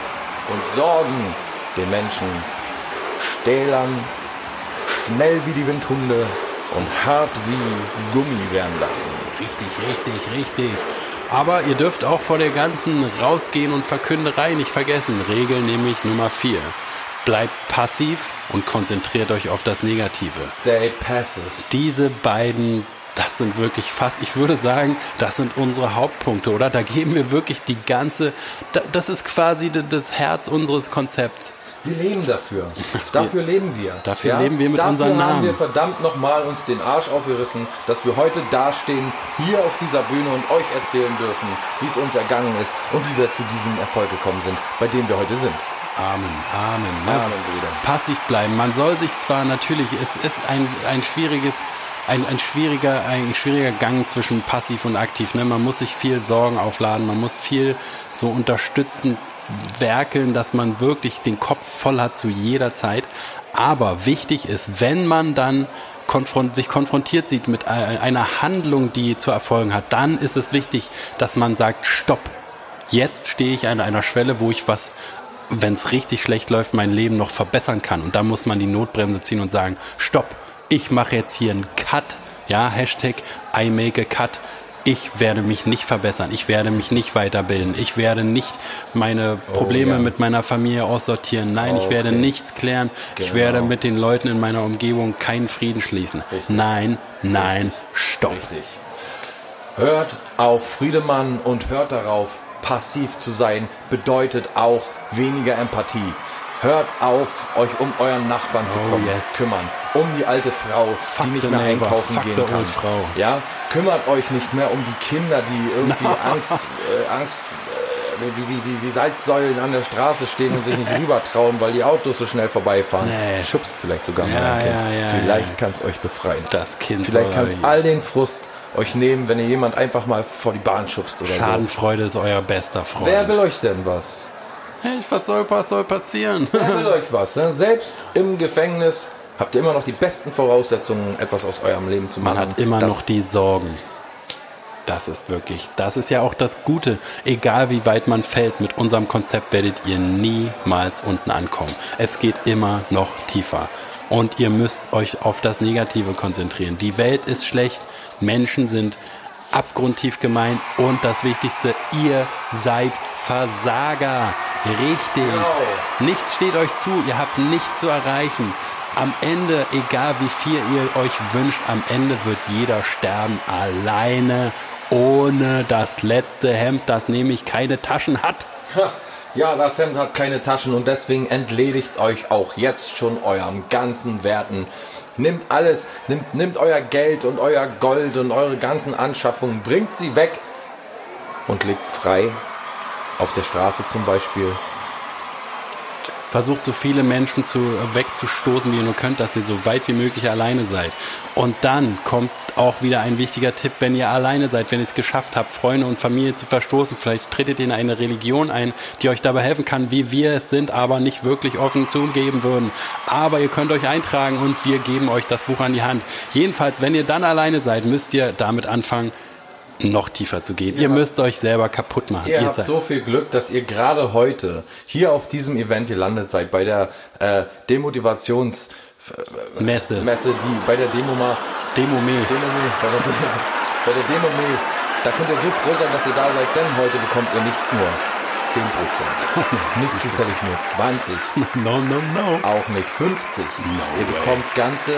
Speaker 4: und Sorgen den Menschen stählern, schnell wie die Windhunde und hart wie Gummi werden lassen.
Speaker 3: Richtig, richtig, richtig. Aber ihr dürft auch vor der ganzen Rausgehen und Verkünderei nicht vergessen. Regel nämlich Nummer 4. Bleibt passiv und konzentriert euch auf das Negative.
Speaker 4: Stay passive.
Speaker 3: Diese beiden, das sind wirklich fast, ich würde sagen, das sind unsere Hauptpunkte, oder? Da geben wir wirklich die ganze, da- das ist quasi das Herz unseres Konzepts.
Speaker 4: Wir leben dafür. Dafür leben wir.
Speaker 3: Dafür leben wir mit
Speaker 4: Dafür
Speaker 3: unseren
Speaker 4: haben
Speaker 3: Namen.
Speaker 4: wir verdammt nochmal uns den Arsch aufgerissen, dass wir heute dastehen, hier auf dieser Bühne und euch erzählen dürfen, wie es uns ergangen ist und wie wir zu diesem Erfolg gekommen sind, bei dem wir heute sind.
Speaker 3: Amen, Amen. Ne?
Speaker 4: Amen, Bruder.
Speaker 3: Passiv bleiben. Man soll sich zwar natürlich, es ist ein, ein schwieriges, ein, ein schwieriger, ein schwieriger Gang zwischen passiv und aktiv. Ne? Man muss sich viel Sorgen aufladen, man muss viel so unterstützend werkeln, dass man wirklich den Kopf voll hat zu jeder Zeit. Aber wichtig ist, wenn man dann sich konfrontiert sieht mit ei- einer Handlung, die zu erfolgen hat, dann ist es wichtig, dass man sagt, stopp. Jetzt stehe ich an einer Schwelle, wo ich was, wenn es richtig schlecht läuft, mein Leben noch verbessern kann. Und da muss man die Notbremse ziehen und sagen, stopp, ich mache jetzt hier einen Cut. Ja, Hashtag I make a cut. Ich werde mich nicht verbessern. Ich werde mich nicht weiterbilden. Ich werde nicht meine Probleme
Speaker 4: ja.
Speaker 3: mit meiner Familie aussortieren. Nein, ich werde
Speaker 4: Okay.
Speaker 3: nichts klären. Ich
Speaker 4: Genau.
Speaker 3: werde mit den Leuten in meiner Umgebung keinen Frieden schließen. Nein, nein, stopp.
Speaker 4: Richtig. Hört auf Friedemann und hört darauf, passiv zu sein bedeutet auch weniger Empathie. Hört auf, euch um euren Nachbarn zu
Speaker 3: Oh,
Speaker 4: kommen,
Speaker 3: yes.
Speaker 4: kümmern. Um die alte Frau, die nicht mehr
Speaker 3: neighbor,
Speaker 4: einkaufen
Speaker 3: fuck
Speaker 4: gehen kann. Ja, kümmert euch nicht mehr um die Kinder, die irgendwie Angst, äh, Angst, äh, wie, wie, wie, wie Salzsäulen an der Straße stehen und sich nicht rüber trauen, weil die Autos so schnell vorbeifahren.
Speaker 3: Nee.
Speaker 4: Schubst vielleicht sogar mal
Speaker 3: Ja,
Speaker 4: ein Kind.
Speaker 3: ja, ja,
Speaker 4: vielleicht kann es euch befreien.
Speaker 3: Das Kind
Speaker 4: Vielleicht kann es all den Frust euch nehmen, wenn ihr jemand einfach mal vor die Bahn schubst oder so.
Speaker 3: Schadenfreude ist euer bester Freund.
Speaker 4: Wer will euch denn was?
Speaker 3: Hey, was soll, was soll passieren?
Speaker 4: Wer will euch was? Ne? Selbst im Gefängnis habt ihr immer noch die besten Voraussetzungen, etwas aus eurem Leben zu machen.
Speaker 3: Man hat immer
Speaker 4: Das-
Speaker 3: noch die Sorgen. Das ist wirklich, das ist ja auch das Gute. Egal wie weit man fällt, mit unserem Konzept werdet ihr niemals unten ankommen. Es geht immer noch tiefer. Und ihr müsst euch auf das Negative konzentrieren. Die Welt ist schlecht, Menschen sind abgrundtief gemein und das Wichtigste, ihr seid Versager. Richtig. Nichts steht euch zu, ihr habt nichts zu erreichen. Am Ende, egal wie viel ihr euch wünscht, am Ende wird jeder sterben alleine, ohne das letzte Hemd, das nämlich keine Taschen hat.
Speaker 4: Ha, Ja, das Hemd hat keine Taschen und deswegen entledigt euch auch jetzt schon eurem ganzen Werten. Nimmt alles, nimmt, nimmt euer Geld und euer Gold und eure ganzen Anschaffungen, bringt sie weg und lebt frei. Auf der Straße zum Beispiel.
Speaker 3: Versucht so viele Menschen zu, wegzustoßen, wie ihr nur könnt, dass ihr so weit wie möglich alleine seid. Und dann kommt auch wieder ein wichtiger Tipp, wenn ihr alleine seid, wenn ihr es geschafft habt, Freunde und Familie zu verstoßen, vielleicht tretet ihr in eine Religion ein, die euch dabei helfen kann, wie wir es sind, aber nicht wirklich offen zugeben würden. Aber ihr könnt euch eintragen und wir geben euch das Buch an die Hand. Jedenfalls, wenn ihr dann alleine seid, müsst ihr damit anfangen, noch tiefer zu gehen. Ihr müsst euch selber kaputt machen.
Speaker 4: Ihr
Speaker 3: Ihr
Speaker 4: habt so viel Glück, dass ihr gerade heute hier auf diesem Event gelandet seid, bei der äh, Demotivations...
Speaker 3: Messe.
Speaker 4: Messe, die bei der Demo mal
Speaker 3: Demo me.
Speaker 4: Demo Me, bei der Demo, bei der Demo Me, da könnt ihr so froh sein, dass ihr da seid, denn heute bekommt ihr nicht nur 10%, nicht zufällig nur 20,
Speaker 3: No, no, no.
Speaker 4: auch nicht 50. ihr bekommt ganze,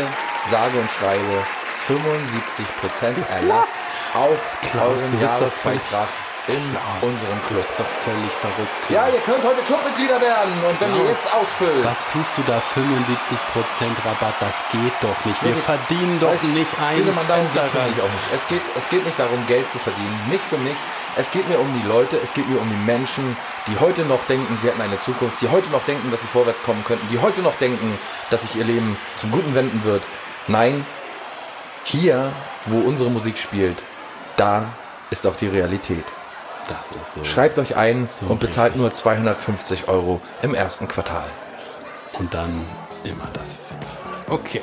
Speaker 4: sage und schreibe 75% Erlass auf
Speaker 3: Klaus, doch
Speaker 4: Jahresbeitrag in
Speaker 3: Klaus,
Speaker 4: unserem Club.
Speaker 3: bist doch völlig verrückt. Klaus.
Speaker 4: Ja, ihr könnt heute Clubmitglieder werden und wenn ihr
Speaker 3: Klaus,
Speaker 4: jetzt ausfüllt,
Speaker 3: Was tust du da? 75% Rabatt, das geht doch nicht. Wir
Speaker 4: Wirklich,
Speaker 3: verdienen doch nicht einen Cent daran.
Speaker 4: nicht. Es geht, es geht nicht darum, Geld zu verdienen. Nicht für mich. Es geht mir um die Leute, es geht mir um die Menschen, die heute noch denken, sie hätten eine Zukunft, die heute noch denken, dass sie vorwärts kommen könnten, die heute noch denken, dass sich ihr Leben zum Guten wenden wird. Nein, hier, wo unsere Musik spielt, da ist auch die Realität.
Speaker 3: Das ist so.
Speaker 4: Schreibt euch ein
Speaker 3: So
Speaker 4: und bezahlt
Speaker 3: richtig.
Speaker 4: nur 250 Euro im ersten Quartal.
Speaker 3: Und dann immer das. Okay.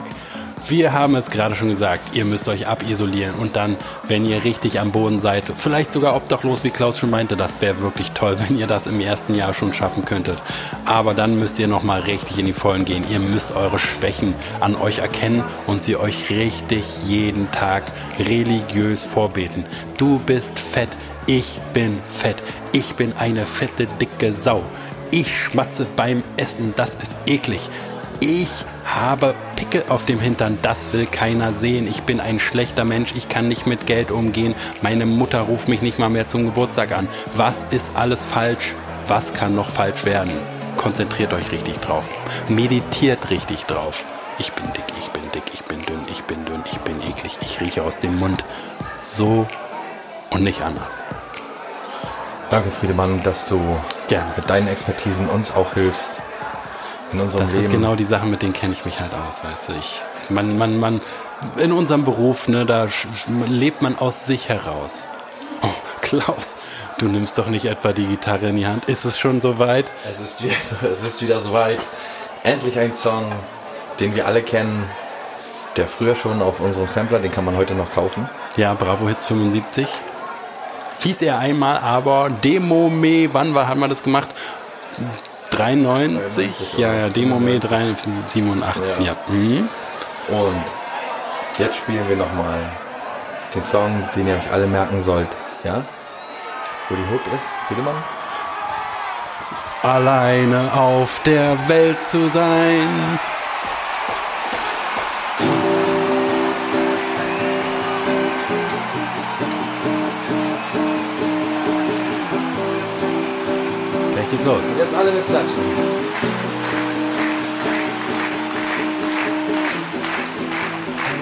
Speaker 3: Wir haben es gerade schon gesagt, ihr müsst euch abisolieren und dann, wenn ihr richtig am Boden seid, vielleicht sogar obdachlos, wie Klaus schon meinte, das wäre wirklich toll, wenn ihr das im ersten Jahr schon schaffen könntet. Aber dann müsst ihr nochmal richtig in die Vollen gehen. Ihr müsst eure Schwächen an euch erkennen und sie euch richtig jeden Tag religiös vorbeten. Du bist fett, ich bin fett, ich bin eine fette, dicke Sau. Ich schmatze beim Essen, das ist eklig. Ich habe Pickel auf dem Hintern, das will keiner sehen. Ich bin ein schlechter Mensch, ich kann nicht mit Geld umgehen. Meine Mutter ruft mich nicht mal mehr zum Geburtstag an. Was ist alles falsch? Was kann noch falsch werden? Konzentriert euch richtig drauf. Meditiert richtig drauf. Ich bin dick, ich bin dick, ich bin dünn, ich bin dünn, ich bin eklig, ich rieche aus dem Mund. So und nicht anders.
Speaker 4: Danke, Friedemann, dass du
Speaker 3: Gerne.
Speaker 4: mit deinen Expertisen uns auch hilfst in unserem
Speaker 3: Das
Speaker 4: Leben.
Speaker 3: sind genau die Sachen, mit denen kenne ich mich halt aus, weißt du. Ich, man, man, man, in unserem Beruf, ne, da lebt man aus sich heraus. Oh, Klaus, du nimmst doch nicht etwa die Gitarre in die Hand. Ist es schon soweit?
Speaker 4: Es ist, wieder, es ist wieder soweit. Endlich ein Song, den wir alle kennen. Der früher schon auf unserem Sampler, den kann man heute noch kaufen.
Speaker 3: Ja, Bravo Hits 75. Hieß er einmal, aber Demo Me, wann war, hat man das gemacht? 93?
Speaker 4: 93
Speaker 3: ja, ja,
Speaker 4: oder
Speaker 3: Demo Me
Speaker 4: 95.
Speaker 3: 87. Ja.
Speaker 4: Ja.
Speaker 3: Mhm.
Speaker 4: Und jetzt spielen wir nochmal den Song, den ihr euch alle merken sollt. Ja? Wo die Hook ist, Friedemann?
Speaker 3: Alleine auf der Welt zu sein. geht's los.
Speaker 4: Jetzt alle mit Klatschen.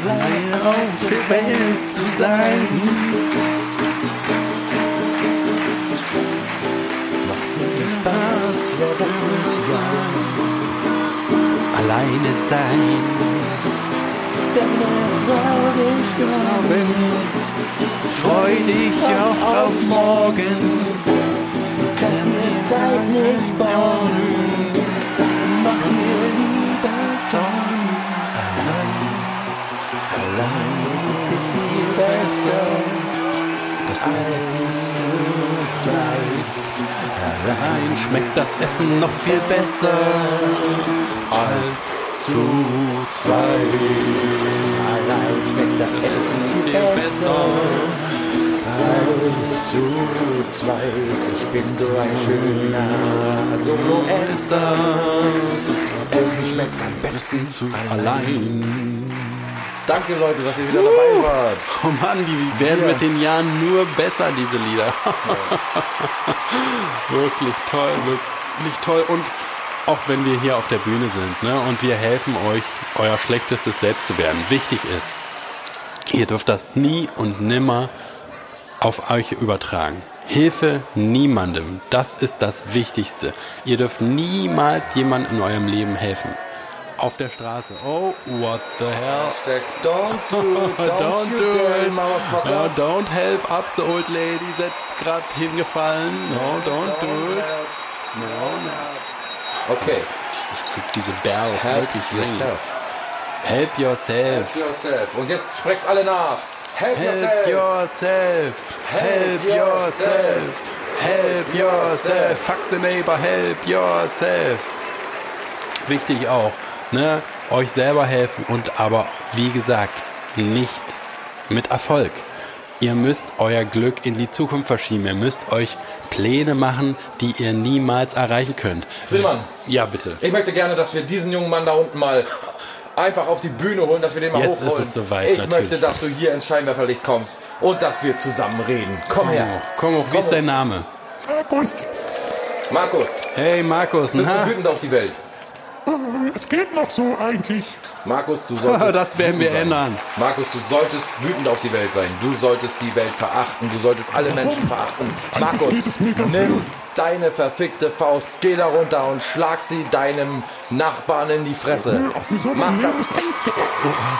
Speaker 3: allein auf der Welt zu sein.
Speaker 5: Macht dir Spaß, ja, das ist sein.
Speaker 3: Alleine sein.
Speaker 5: Deine Frau gestorben.
Speaker 3: Freu dich auch auf morgen.
Speaker 5: Dir Zeit nicht bauen. Mach dir lieber Sorgen. Allein, allein ist es viel besser.
Speaker 3: Das
Speaker 5: Als zu zweit.
Speaker 3: Allein schmeckt das Essen noch viel besser als zu zweit.
Speaker 5: Allein schmeckt das Essen viel besser. Zu zweit. Ich bin so ein schöner Solo-Esser. Essen schmeckt am besten
Speaker 3: Zu allein.
Speaker 4: Danke, Leute, dass ihr wieder dabei wart.
Speaker 3: Oh Mann, die werden mit den Jahren nur besser, diese Lieder. wirklich toll, wirklich toll. Und auch wenn wir hier auf der Bühne sind ne, und wir helfen euch, euer schlechtestes Selbst zu werden, wichtig ist, ihr dürft das nie und nimmer auf euch übertragen. Hilfe niemandem, das ist das Wichtigste. Ihr dürft niemals jemandem in eurem Leben helfen. Auf der Straße. Oh, what the hell?
Speaker 4: Hashtag don't do it, don't,
Speaker 3: Don't do
Speaker 4: dare,
Speaker 3: it.
Speaker 4: motherfucker.
Speaker 3: No, don't help up the old lady that gerade hingefallen. No, don't do it. No, no.
Speaker 4: Okay,
Speaker 3: Diese Bells
Speaker 4: help
Speaker 3: wirklich
Speaker 4: yourself.
Speaker 3: Help yourself.
Speaker 4: Help yourself. Und jetzt sprecht alle nach. Help, yourself.
Speaker 3: Help yourself. Help yourself. Fuck the neighbor. Help yourself. Wichtig auch, ne? Euch selber helfen und aber, wie gesagt, nicht mit Erfolg. Ihr müsst euer Glück in die Zukunft verschieben. Ihr müsst euch Pläne machen, die ihr niemals erreichen könnt.
Speaker 4: Friedemann.
Speaker 3: Ja, bitte.
Speaker 4: Ich möchte gerne, dass wir diesen jungen Mann da unten mal einfach auf die Bühne holen, dass wir den mal
Speaker 3: Jetzt
Speaker 4: hochholen.
Speaker 3: ist es soweit,
Speaker 4: ich
Speaker 3: natürlich.
Speaker 4: möchte, dass du hier ins Scheinwerferlicht kommst und dass wir zusammen reden. Komm
Speaker 3: Komm
Speaker 4: her.
Speaker 3: hoch, komm hoch. Wie ist dein Name?
Speaker 4: Markus,
Speaker 3: Hey, Markus.
Speaker 4: bist
Speaker 3: Na?
Speaker 4: du wütend auf die Welt?
Speaker 6: Es geht noch so eigentlich.
Speaker 4: Markus, du solltest.
Speaker 3: Das werden wir ändern.
Speaker 4: Markus, du solltest wütend auf die Welt sein. Du solltest die Welt verachten. Du solltest alle Menschen verachten. Markus, nimm. Deine verfickte Faust, geh da runter und schlag sie deinem Nachbarn in die Fresse.
Speaker 6: Soll
Speaker 4: Mach
Speaker 6: man
Speaker 4: das.
Speaker 6: das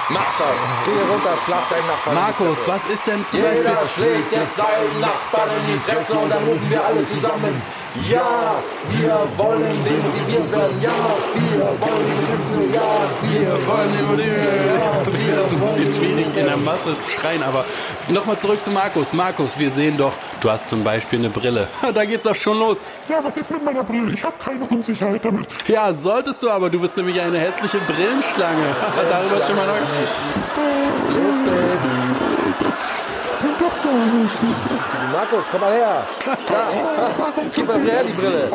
Speaker 4: Mach das. Geh runter, schlag deinen Nachbarn in die
Speaker 3: Markus,
Speaker 4: Fresse.
Speaker 3: was ist denn zum
Speaker 4: Jeder
Speaker 3: Beispiel...
Speaker 4: schlägt jetzt seinen Nachbarn in die Fresse und dann rufen wir alle zusammen. Ja, wir wollen demotiviert werden. Ja, wir wollen demotiviert werden. Ja, wir wollen
Speaker 3: Das ist ein bisschen schwierig in der Masse zu schreien, aber nochmal zurück zu Markus. Markus, wir sehen doch, du hast zum Beispiel eine Brille. Da geht's doch schon los.
Speaker 6: Ja, was ist mit meiner Brille? Ich habe keine Unsicherheit damit.
Speaker 3: Ja, solltest du, aber du bist nämlich eine hässliche Brillenschlange. Darüber schon mal noch.
Speaker 6: Sind doch gar nicht.
Speaker 4: Markus, komm mal her. Da. Gib mal her die Brille.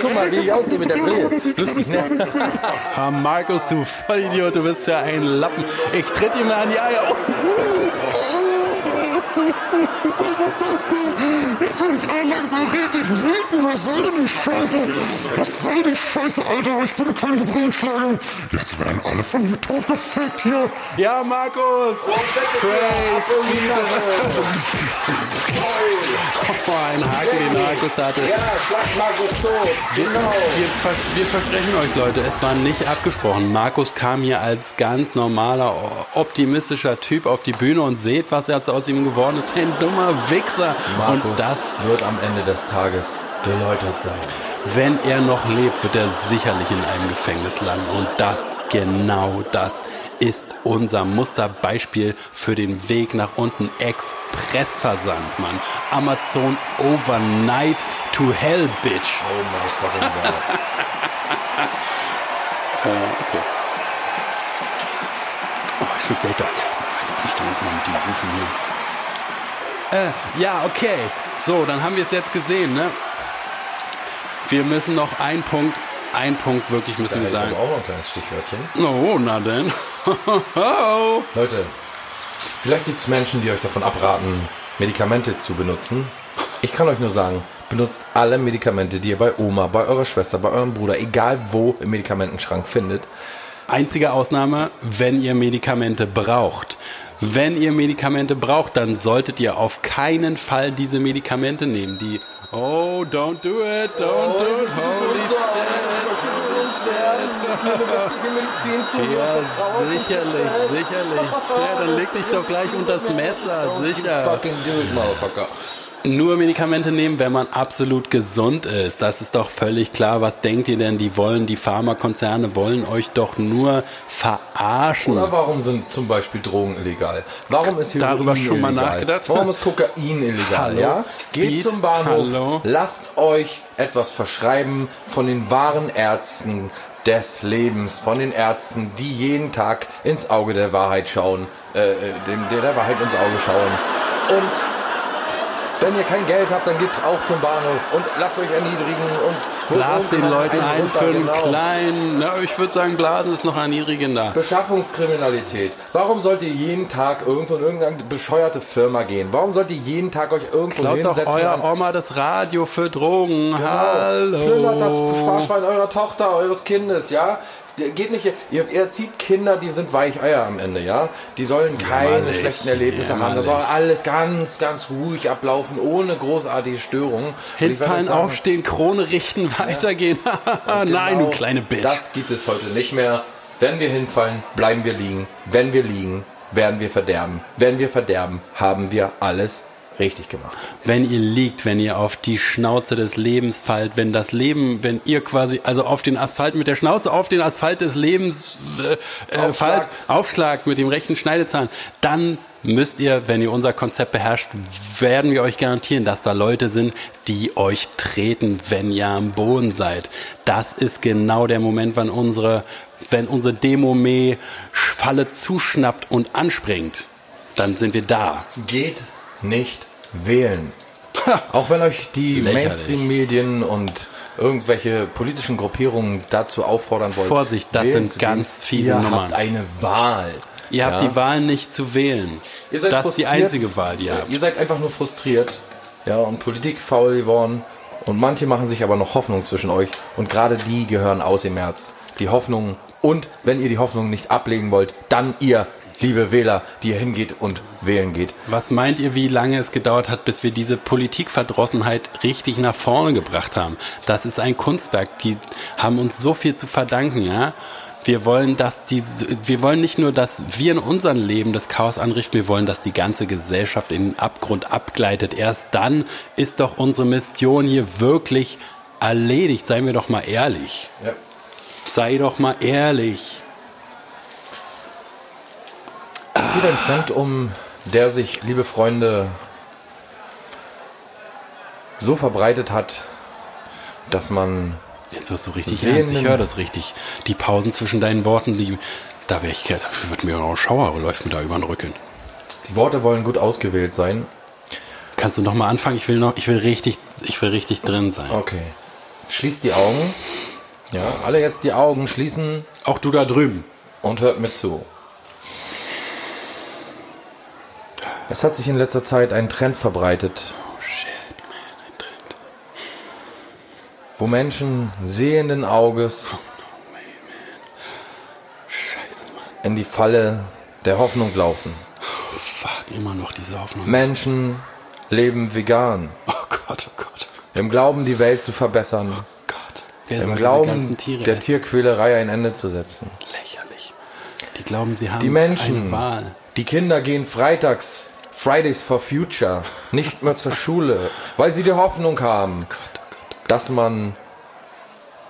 Speaker 4: Guck mal, wie ich aussehe mit der Brille. Lustig, ne?
Speaker 3: Ah, Markus, du Vollidiot, du bist ja ein Lappen. Ich tritt ihm da an die Eier.
Speaker 6: Jetzt werde ich alle langsam richtig wütend. Was soll denn die Scheiße? Was soll die Scheiße, Alter? Ich bin eine kleine Brillenschlange. Jetzt werden alle von mir totgefickt hier.
Speaker 3: Ja, Markus. Praise Oh, ein Haken, den Markus da hatte.
Speaker 4: Ja, schlag Markus tot. Genau.
Speaker 3: Wir, vers wir versprechen euch, Leute, es war nicht abgesprochen. Markus kam hier als ganz normaler, optimistischer Typ auf die Bühne und seht, was jetzt aus ihm geworden ist. Ein dummer Wichser.
Speaker 4: Markus
Speaker 3: Und das,
Speaker 4: wird am Ende des Tages geläutert sein.
Speaker 3: wenn er noch lebt, wird er sicherlich in einem Gefängnis landen. Und das, genau das, ist unser Musterbeispiel für den Weg nach unten. Expressversand, Mann. Amazon Overnight to Hell, Bitch.
Speaker 4: Oh mein fucking God.
Speaker 3: Äh, okay. Oh, ich bin sehr das. Das ist anstrengend mal mit den Rufen hier. Äh, ja, okay. So, dann haben wir es jetzt gesehen, ne? Wir müssen noch einen Punkt, einen Punkt wirklich müssen wir
Speaker 4: Da ich
Speaker 3: sagen.
Speaker 4: auch noch ein kleines Stichwörtchen.
Speaker 3: Oh, na denn. Oh.
Speaker 4: Leute, vielleicht gibt es Menschen, die euch davon abraten, Medikamente zu benutzen. Ich kann euch nur sagen, benutzt alle Medikamente, die ihr bei Oma, bei eurer Schwester, bei eurem Bruder, egal wo im Medikamentenschrank findet.
Speaker 3: Einzige Ausnahme, wenn ihr Medikamente braucht. Wenn ihr Medikamente braucht, dann solltet ihr auf keinen Fall diese Medikamente nehmen. Die Oh, don't do it, don't do it, holy shit. Ja, sicherlich, sicherlich. Ja, dann leg dich doch gleich unter das Messer, sicher.
Speaker 4: Fucking do it, motherfucker.
Speaker 3: Nur Medikamente nehmen, wenn man absolut gesund ist. Das ist doch völlig klar. Was denkt ihr denn? Die wollen, die Pharmakonzerne wollen euch doch nur verarschen.
Speaker 4: Oder warum sind zum Beispiel Drogen illegal? Warum ist Heroin
Speaker 3: Darüber schon mal
Speaker 4: illegal?
Speaker 3: nachgedacht?
Speaker 4: Warum ist Kokain illegal?
Speaker 3: Hallo?
Speaker 4: Ja? Geht
Speaker 3: Speed?
Speaker 4: zum Bahnhof,
Speaker 3: Hallo?
Speaker 4: lasst euch etwas verschreiben von den wahren Ärzten des Lebens, von den Ärzten, die jeden Tag ins Auge der Wahrheit schauen, äh, äh, dem, der, der Wahrheit ins Auge schauen. Und wenn ihr kein Geld habt, dann geht auch zum Bahnhof und lasst euch erniedrigen und holt
Speaker 3: Blas
Speaker 4: unten
Speaker 3: den Leuten ein
Speaker 4: runter,
Speaker 3: für einen
Speaker 4: genau.
Speaker 3: kleinen, na, ich würde sagen, Blasen ist noch erniedrigender.
Speaker 4: Beschaffungskriminalität. Warum sollt ihr jeden Tag irgendwo in irgendeine bescheuerte Firma gehen? Warum sollt ihr jeden Tag euch irgendwo
Speaker 3: Klaut doch
Speaker 4: hinsetzen?
Speaker 3: euer
Speaker 4: an-
Speaker 3: Oma das Radio für Drogen. Hallo.
Speaker 4: Plündert das Sparschwein eurer Tochter, eures Kindes, ja? Geht nicht, ihr, ihr erzieht Kinder, die sind Weicheier am Ende, ja? Die sollen keine
Speaker 3: Jämmerlich,
Speaker 4: schlechten Erlebnisse haben. Da
Speaker 3: jämmerlich.
Speaker 4: soll alles ganz, ganz ruhig ablaufen, ohne großartige Störungen.
Speaker 3: Hinfallen,
Speaker 4: sagen,
Speaker 3: aufstehen, Krone richten, weitergehen. Nein, du
Speaker 4: Genau
Speaker 3: kleine Bitch.
Speaker 4: Das gibt es heute nicht mehr. Wenn wir hinfallen, bleiben wir liegen. Wenn wir liegen, werden wir verderben. Wenn wir verderben, haben wir alles richtig gemacht.
Speaker 3: wenn ihr liegt, wenn ihr auf die Schnauze des Lebens fallt, wenn das Leben, wenn ihr quasi, also auf den Asphalt mit der Schnauze auf den Asphalt des Lebens äh, äh,
Speaker 4: Aufschlagt.
Speaker 3: fallt, aufschlagt mit dem rechten Schneidezahn, dann müsst ihr, wenn ihr unser Konzept beherrscht, werden wir euch garantieren, dass da Leute sind, die euch treten, wenn ihr am Boden seid. Das ist genau der Moment, wann unsere, wenn unsere Demome-Falle zuschnappt und anspringt. Dann sind wir da.
Speaker 4: Geht nicht wählen. Auch wenn euch die. Mainstream-Medien und irgendwelche politischen Gruppierungen dazu auffordern wollen.
Speaker 3: Vorsicht, das sind ganz fiese
Speaker 4: Ihr
Speaker 3: Nummern.
Speaker 4: habt eine Wahl.
Speaker 3: Ihr habt
Speaker 4: Ja?
Speaker 3: die Wahl nicht zu wählen.
Speaker 4: Ihr seid
Speaker 3: das ist die einzige Wahl, die ihr habt.
Speaker 4: Ihr seid einfach nur frustriert. Ja, und Politik faul geworden. Und manche machen sich aber noch Hoffnung zwischen euch. Und gerade die gehören aus im März. Die Hoffnung. Und wenn ihr die Hoffnung nicht ablegen wollt, dann ihr, liebe Wähler, die ihr hingeht und wählen geht.
Speaker 3: Was meint ihr, wie lange es gedauert hat, bis wir diese Politikverdrossenheit richtig nach vorne gebracht haben? Das ist ein Kunstwerk. Die haben uns so viel zu verdanken, ja? Wir wollen, dass die, wir wollen nicht nur, dass wir in unserem Leben das Chaos anrichten, wir wollen, dass die ganze Gesellschaft in den Abgrund abgleitet. Erst dann ist doch unsere Mission hier wirklich erledigt. Seien wir doch mal ehrlich.
Speaker 4: Ja.
Speaker 3: Sei doch mal ehrlich.
Speaker 4: Es geht ein Trend um, der sich, liebe Freunde, so verbreitet hat, dass man
Speaker 3: Jetzt wirst du richtig ernst. Ich höre das richtig. Die Pausen zwischen deinen Worten, die, da wäre ich, da wird mir auch Schauer, läuft mir da über den Rücken.
Speaker 4: die Worte wollen gut ausgewählt sein.
Speaker 3: Kannst du noch mal anfangen? Ich will noch, ich will richtig, ich will richtig drin sein.
Speaker 4: Okay. Schließt die Augen. Ja, alle jetzt die Augen schließen
Speaker 3: Auch du da drüben.
Speaker 4: und hört mir zu. Es hat sich in letzter Zeit ein Trend verbreitet,
Speaker 3: Oh shit, man, ein Trend.
Speaker 4: wo Menschen sehenden Auges
Speaker 3: No way. Scheiße,
Speaker 4: in die Falle der Hoffnung laufen.
Speaker 3: Oh, fuck, immer noch diese Hoffnung.
Speaker 4: Menschen leben vegan,
Speaker 3: Oh Gott, oh Gott,
Speaker 4: im Glauben, die Welt zu verbessern,
Speaker 3: oh Gott. Wer
Speaker 4: im Glauben,
Speaker 3: Tiere
Speaker 4: der? Tierquälerei ein Ende zu setzen.
Speaker 3: Lächerlich. Die glauben, sie haben
Speaker 4: Die Menschen,
Speaker 3: eine Wahl.
Speaker 4: die Kinder gehen freitags, Fridays for Future, nicht mehr zur Schule, weil sie die Hoffnung haben, dass man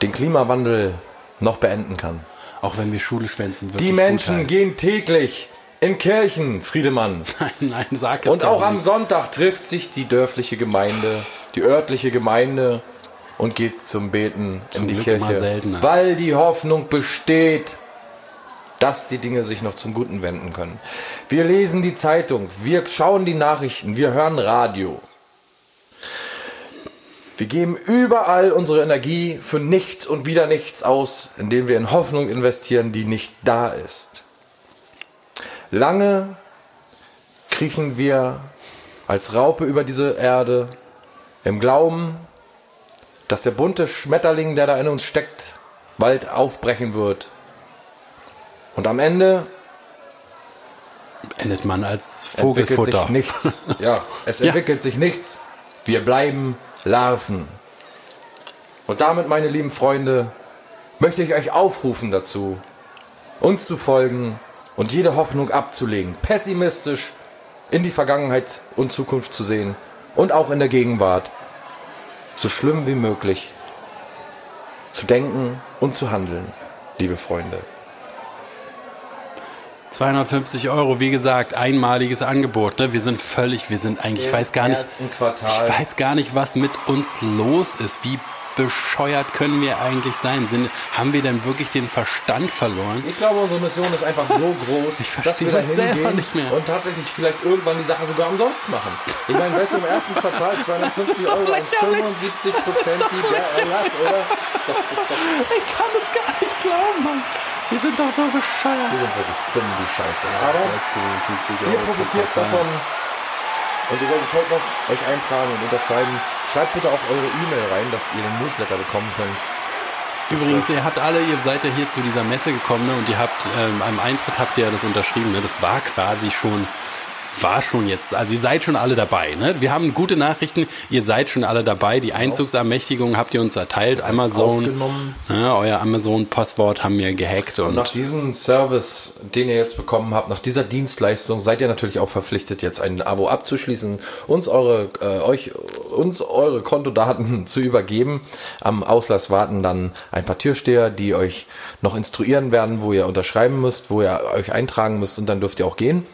Speaker 4: den Klimawandel noch beenden kann.
Speaker 3: Auch wenn wir Schule schwänzen,
Speaker 4: Die Menschen gehen täglich in Kirchen, Friedemann.
Speaker 3: Nein, nein, sag es
Speaker 4: Und auch am
Speaker 3: nicht.
Speaker 4: Sonntag trifft sich die dörfliche Gemeinde, die örtliche Gemeinde und geht zum Beten
Speaker 3: Zum
Speaker 4: in die
Speaker 3: Glück
Speaker 4: Kirche, weil die Hoffnung besteht, dass die Dinge sich noch zum Guten wenden können. Wir lesen die Zeitung, wir schauen die Nachrichten, wir hören Radio. Wir geben überall unsere Energie für nichts und wieder nichts aus, indem wir in Hoffnung investieren, die nicht da ist. Lange kriechen wir als Raupe über diese Erde im Glauben, dass der bunte Schmetterling, der da in uns steckt, bald aufbrechen wird Und am Ende
Speaker 3: Endet man als
Speaker 4: entwickelt
Speaker 3: Vogelfutter.
Speaker 4: sich nichts. Ja, es
Speaker 3: Ja.
Speaker 4: entwickelt sich nichts. Wir bleiben Larven. Und damit, meine lieben Freunde, möchte ich euch aufrufen dazu, uns zu folgen und jede Hoffnung abzulegen, pessimistisch in die Vergangenheit und Zukunft zu sehen und auch in der Gegenwart so schlimm wie möglich zu denken und zu handeln, liebe Freunde.
Speaker 3: 250 Euro, wie gesagt, einmaliges Angebot. Ne? Wir sind völlig, wir sind eigentlich, ich weiß gar nicht,
Speaker 4: Quartal.
Speaker 3: ich weiß gar nicht, was mit uns los ist. Wie bescheuert können wir eigentlich sein? Sind, haben wir denn wirklich den Verstand verloren?
Speaker 4: Ich glaube, unsere Mission ist einfach so groß,
Speaker 3: Ich
Speaker 4: dass wir
Speaker 3: verstehe
Speaker 4: da hingehen
Speaker 3: nicht mehr.
Speaker 4: und tatsächlich vielleicht irgendwann die Sache sogar umsonst machen. Ich meine, weißt du, im ersten Quartal 250 Euro und 75 Prozent die Erlass, oder? Ist doch, ist doch,
Speaker 3: Ich kann es gar nicht glauben, Mann. Wir sind doch so bescheuert.
Speaker 4: wir sind wirklich dumm wie Scheiße. Aber
Speaker 3: 250
Speaker 4: ihr profitiert davon und ihr solltet heute noch euch eintragen und unterschreiben. Schreibt bitte auch eure E-Mail rein, dass ihr den Newsletter bekommen könnt.
Speaker 3: Übrigens, ihr habt alle, ihr seid ja hier zu dieser Messe gekommen ne, und ihr habt ähm, am Eintritt habt ihr ja das unterschrieben. Ne? Das war quasi schon, war schon jetzt, also ihr seid schon alle dabei. Ne? Wir haben gute Nachrichten, ihr seid schon alle dabei. Die Einzugsermächtigung habt ihr uns erteilt. Amazon,
Speaker 4: aufgenommen.
Speaker 3: ne, euer Amazon-Passwort haben wir gehackt und
Speaker 4: Nach diesem Service, den ihr jetzt bekommen habt, nach dieser Dienstleistung, seid ihr natürlich auch verpflichtet, jetzt ein Abo abzuschließen, uns eure, äh, euch, uns eure Kontodaten zu übergeben. Am Auslass warten dann ein paar Türsteher, die euch noch instruieren werden, wo ihr unterschreiben müsst, wo ihr euch eintragen müsst und dann dürft ihr auch gehen.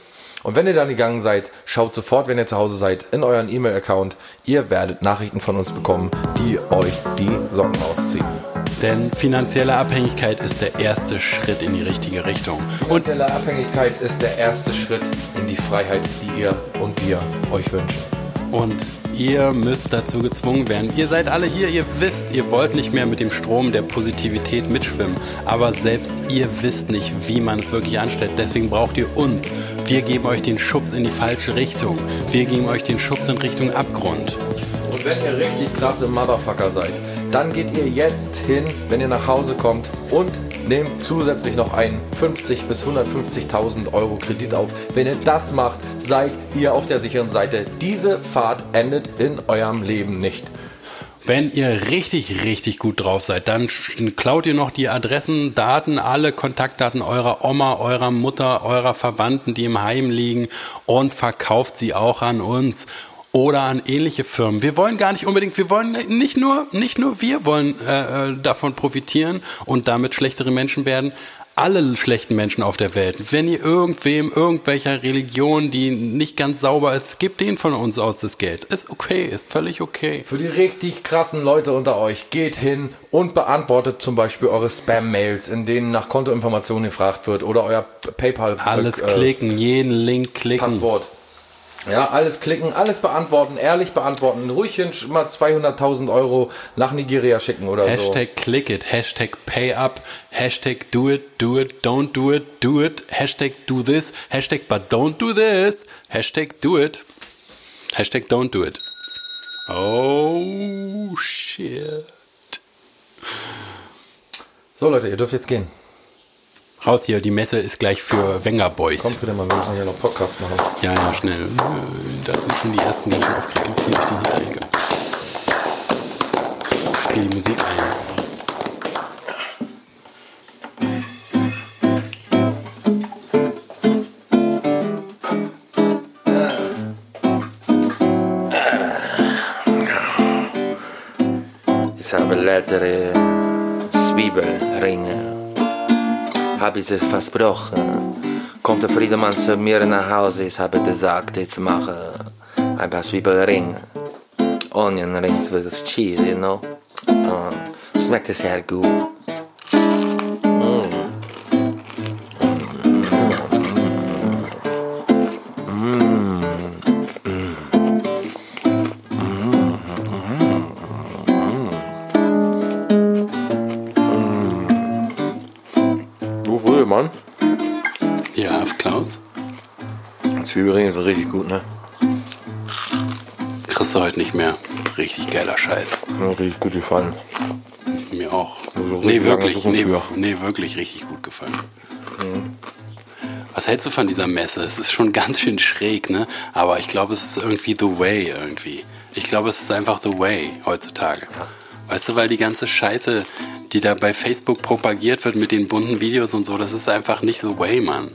Speaker 4: Und wenn ihr dann gegangen seid, schaut sofort, wenn ihr zu Hause seid, in euren E-Mail-Account. Ihr werdet Nachrichten von uns bekommen, die euch die Socken ausziehen.
Speaker 3: denn finanzielle Abhängigkeit ist der erste Schritt in die richtige Richtung. Und
Speaker 4: Finanzielle Abhängigkeit ist der erste Schritt in die Freiheit, die ihr und wir euch wünschen.
Speaker 3: Und ihr müsst dazu gezwungen werden. Ihr seid alle hier, ihr wisst, ihr wollt nicht mehr mit dem Strom der Positivität mitschwimmen. Aber selbst ihr wisst nicht, wie man es wirklich anstellt. Deswegen braucht ihr uns. Wir geben euch den Schubs in die falsche Richtung. Wir geben euch den Schubs in Richtung Abgrund.
Speaker 4: Und wenn ihr richtig krasse Motherfucker seid, dann geht ihr jetzt hin, wenn ihr nach Hause kommt und nehmt zusätzlich noch einen 50 bis 150.000 Euro Kredit auf. Wenn ihr das macht, seid ihr auf der sicheren Seite. Diese Fahrt endet in eurem Leben nicht.
Speaker 3: Wenn ihr richtig, richtig gut drauf seid, dann klaut ihr noch die Adressen, Daten, alle Kontaktdaten eurer Oma, eurer Mutter, eurer Verwandten, die im Heim liegen und verkauft sie auch an uns oder an ähnliche Firmen. Wir wollen gar nicht unbedingt, wir wollen nicht nur, nicht nur wir wollen äh, äh, davon profitieren und damit schlechtere Menschen werden. Alle schlechten Menschen auf der Welt. Wenn ihr irgendwem, irgendwelcher Religion, die nicht ganz sauber ist, gebt denen von uns aus das Geld. Ist okay, ist völlig okay.
Speaker 4: Für die richtig krassen Leute unter euch, geht hin und beantwortet zum Beispiel eure Spam-Mails, in denen nach Kontoinformationen gefragt wird oder euer PayPal.
Speaker 3: Alles
Speaker 4: äh,
Speaker 3: klicken, jeden Link klicken.
Speaker 4: Passwort. Ja, alles klicken, alles beantworten, ehrlich beantworten. Ruhig hin, mal 200.000 Euro nach Nigeria schicken oder so.
Speaker 3: Hashtag click it, Hashtag pay up, Hashtag do it, do it, don't do it, do it, Hashtag do this, Hashtag but don't do this, Hashtag do it, Hashtag don't do it. Oh shit.
Speaker 4: So Leute, ihr dürft jetzt gehen.
Speaker 3: Raus hier, die Messe ist gleich für Wenger Boys.
Speaker 4: Kommt wieder mal, wir müssen hier noch Podcast machen.
Speaker 3: Ja, ja, schnell. Da sind schon die ersten ganz schön aufgeregt. Ich hier die Hinterecke. Spiel die Musik ein.
Speaker 5: Ich habe leckere Zwiebelringe. Habe ich es versprochen. Kommt der Friedemann zu mir nach Hause, ich habe gesagt, jetzt mache ein paar Zwiebelringe. Onion rings with cheese, you know. Und schmeckt sehr gut.
Speaker 3: Heute nicht mehr. Richtig geiler Scheiß.
Speaker 4: Mir hat richtig gut gefallen.
Speaker 3: Mir auch.
Speaker 4: So
Speaker 3: nee, wirklich, nee, nee, wirklich richtig gut gefallen. Was hältst du von dieser Messe? Es ist schon ganz schön schräg, ne? Aber ich glaube, es ist irgendwie the way irgendwie. Ich glaube, es ist einfach the way heutzutage. Weißt du, weil die ganze Scheiße, die da bei Facebook propagiert wird mit den bunten Videos und so, das ist einfach nicht the way, Mann.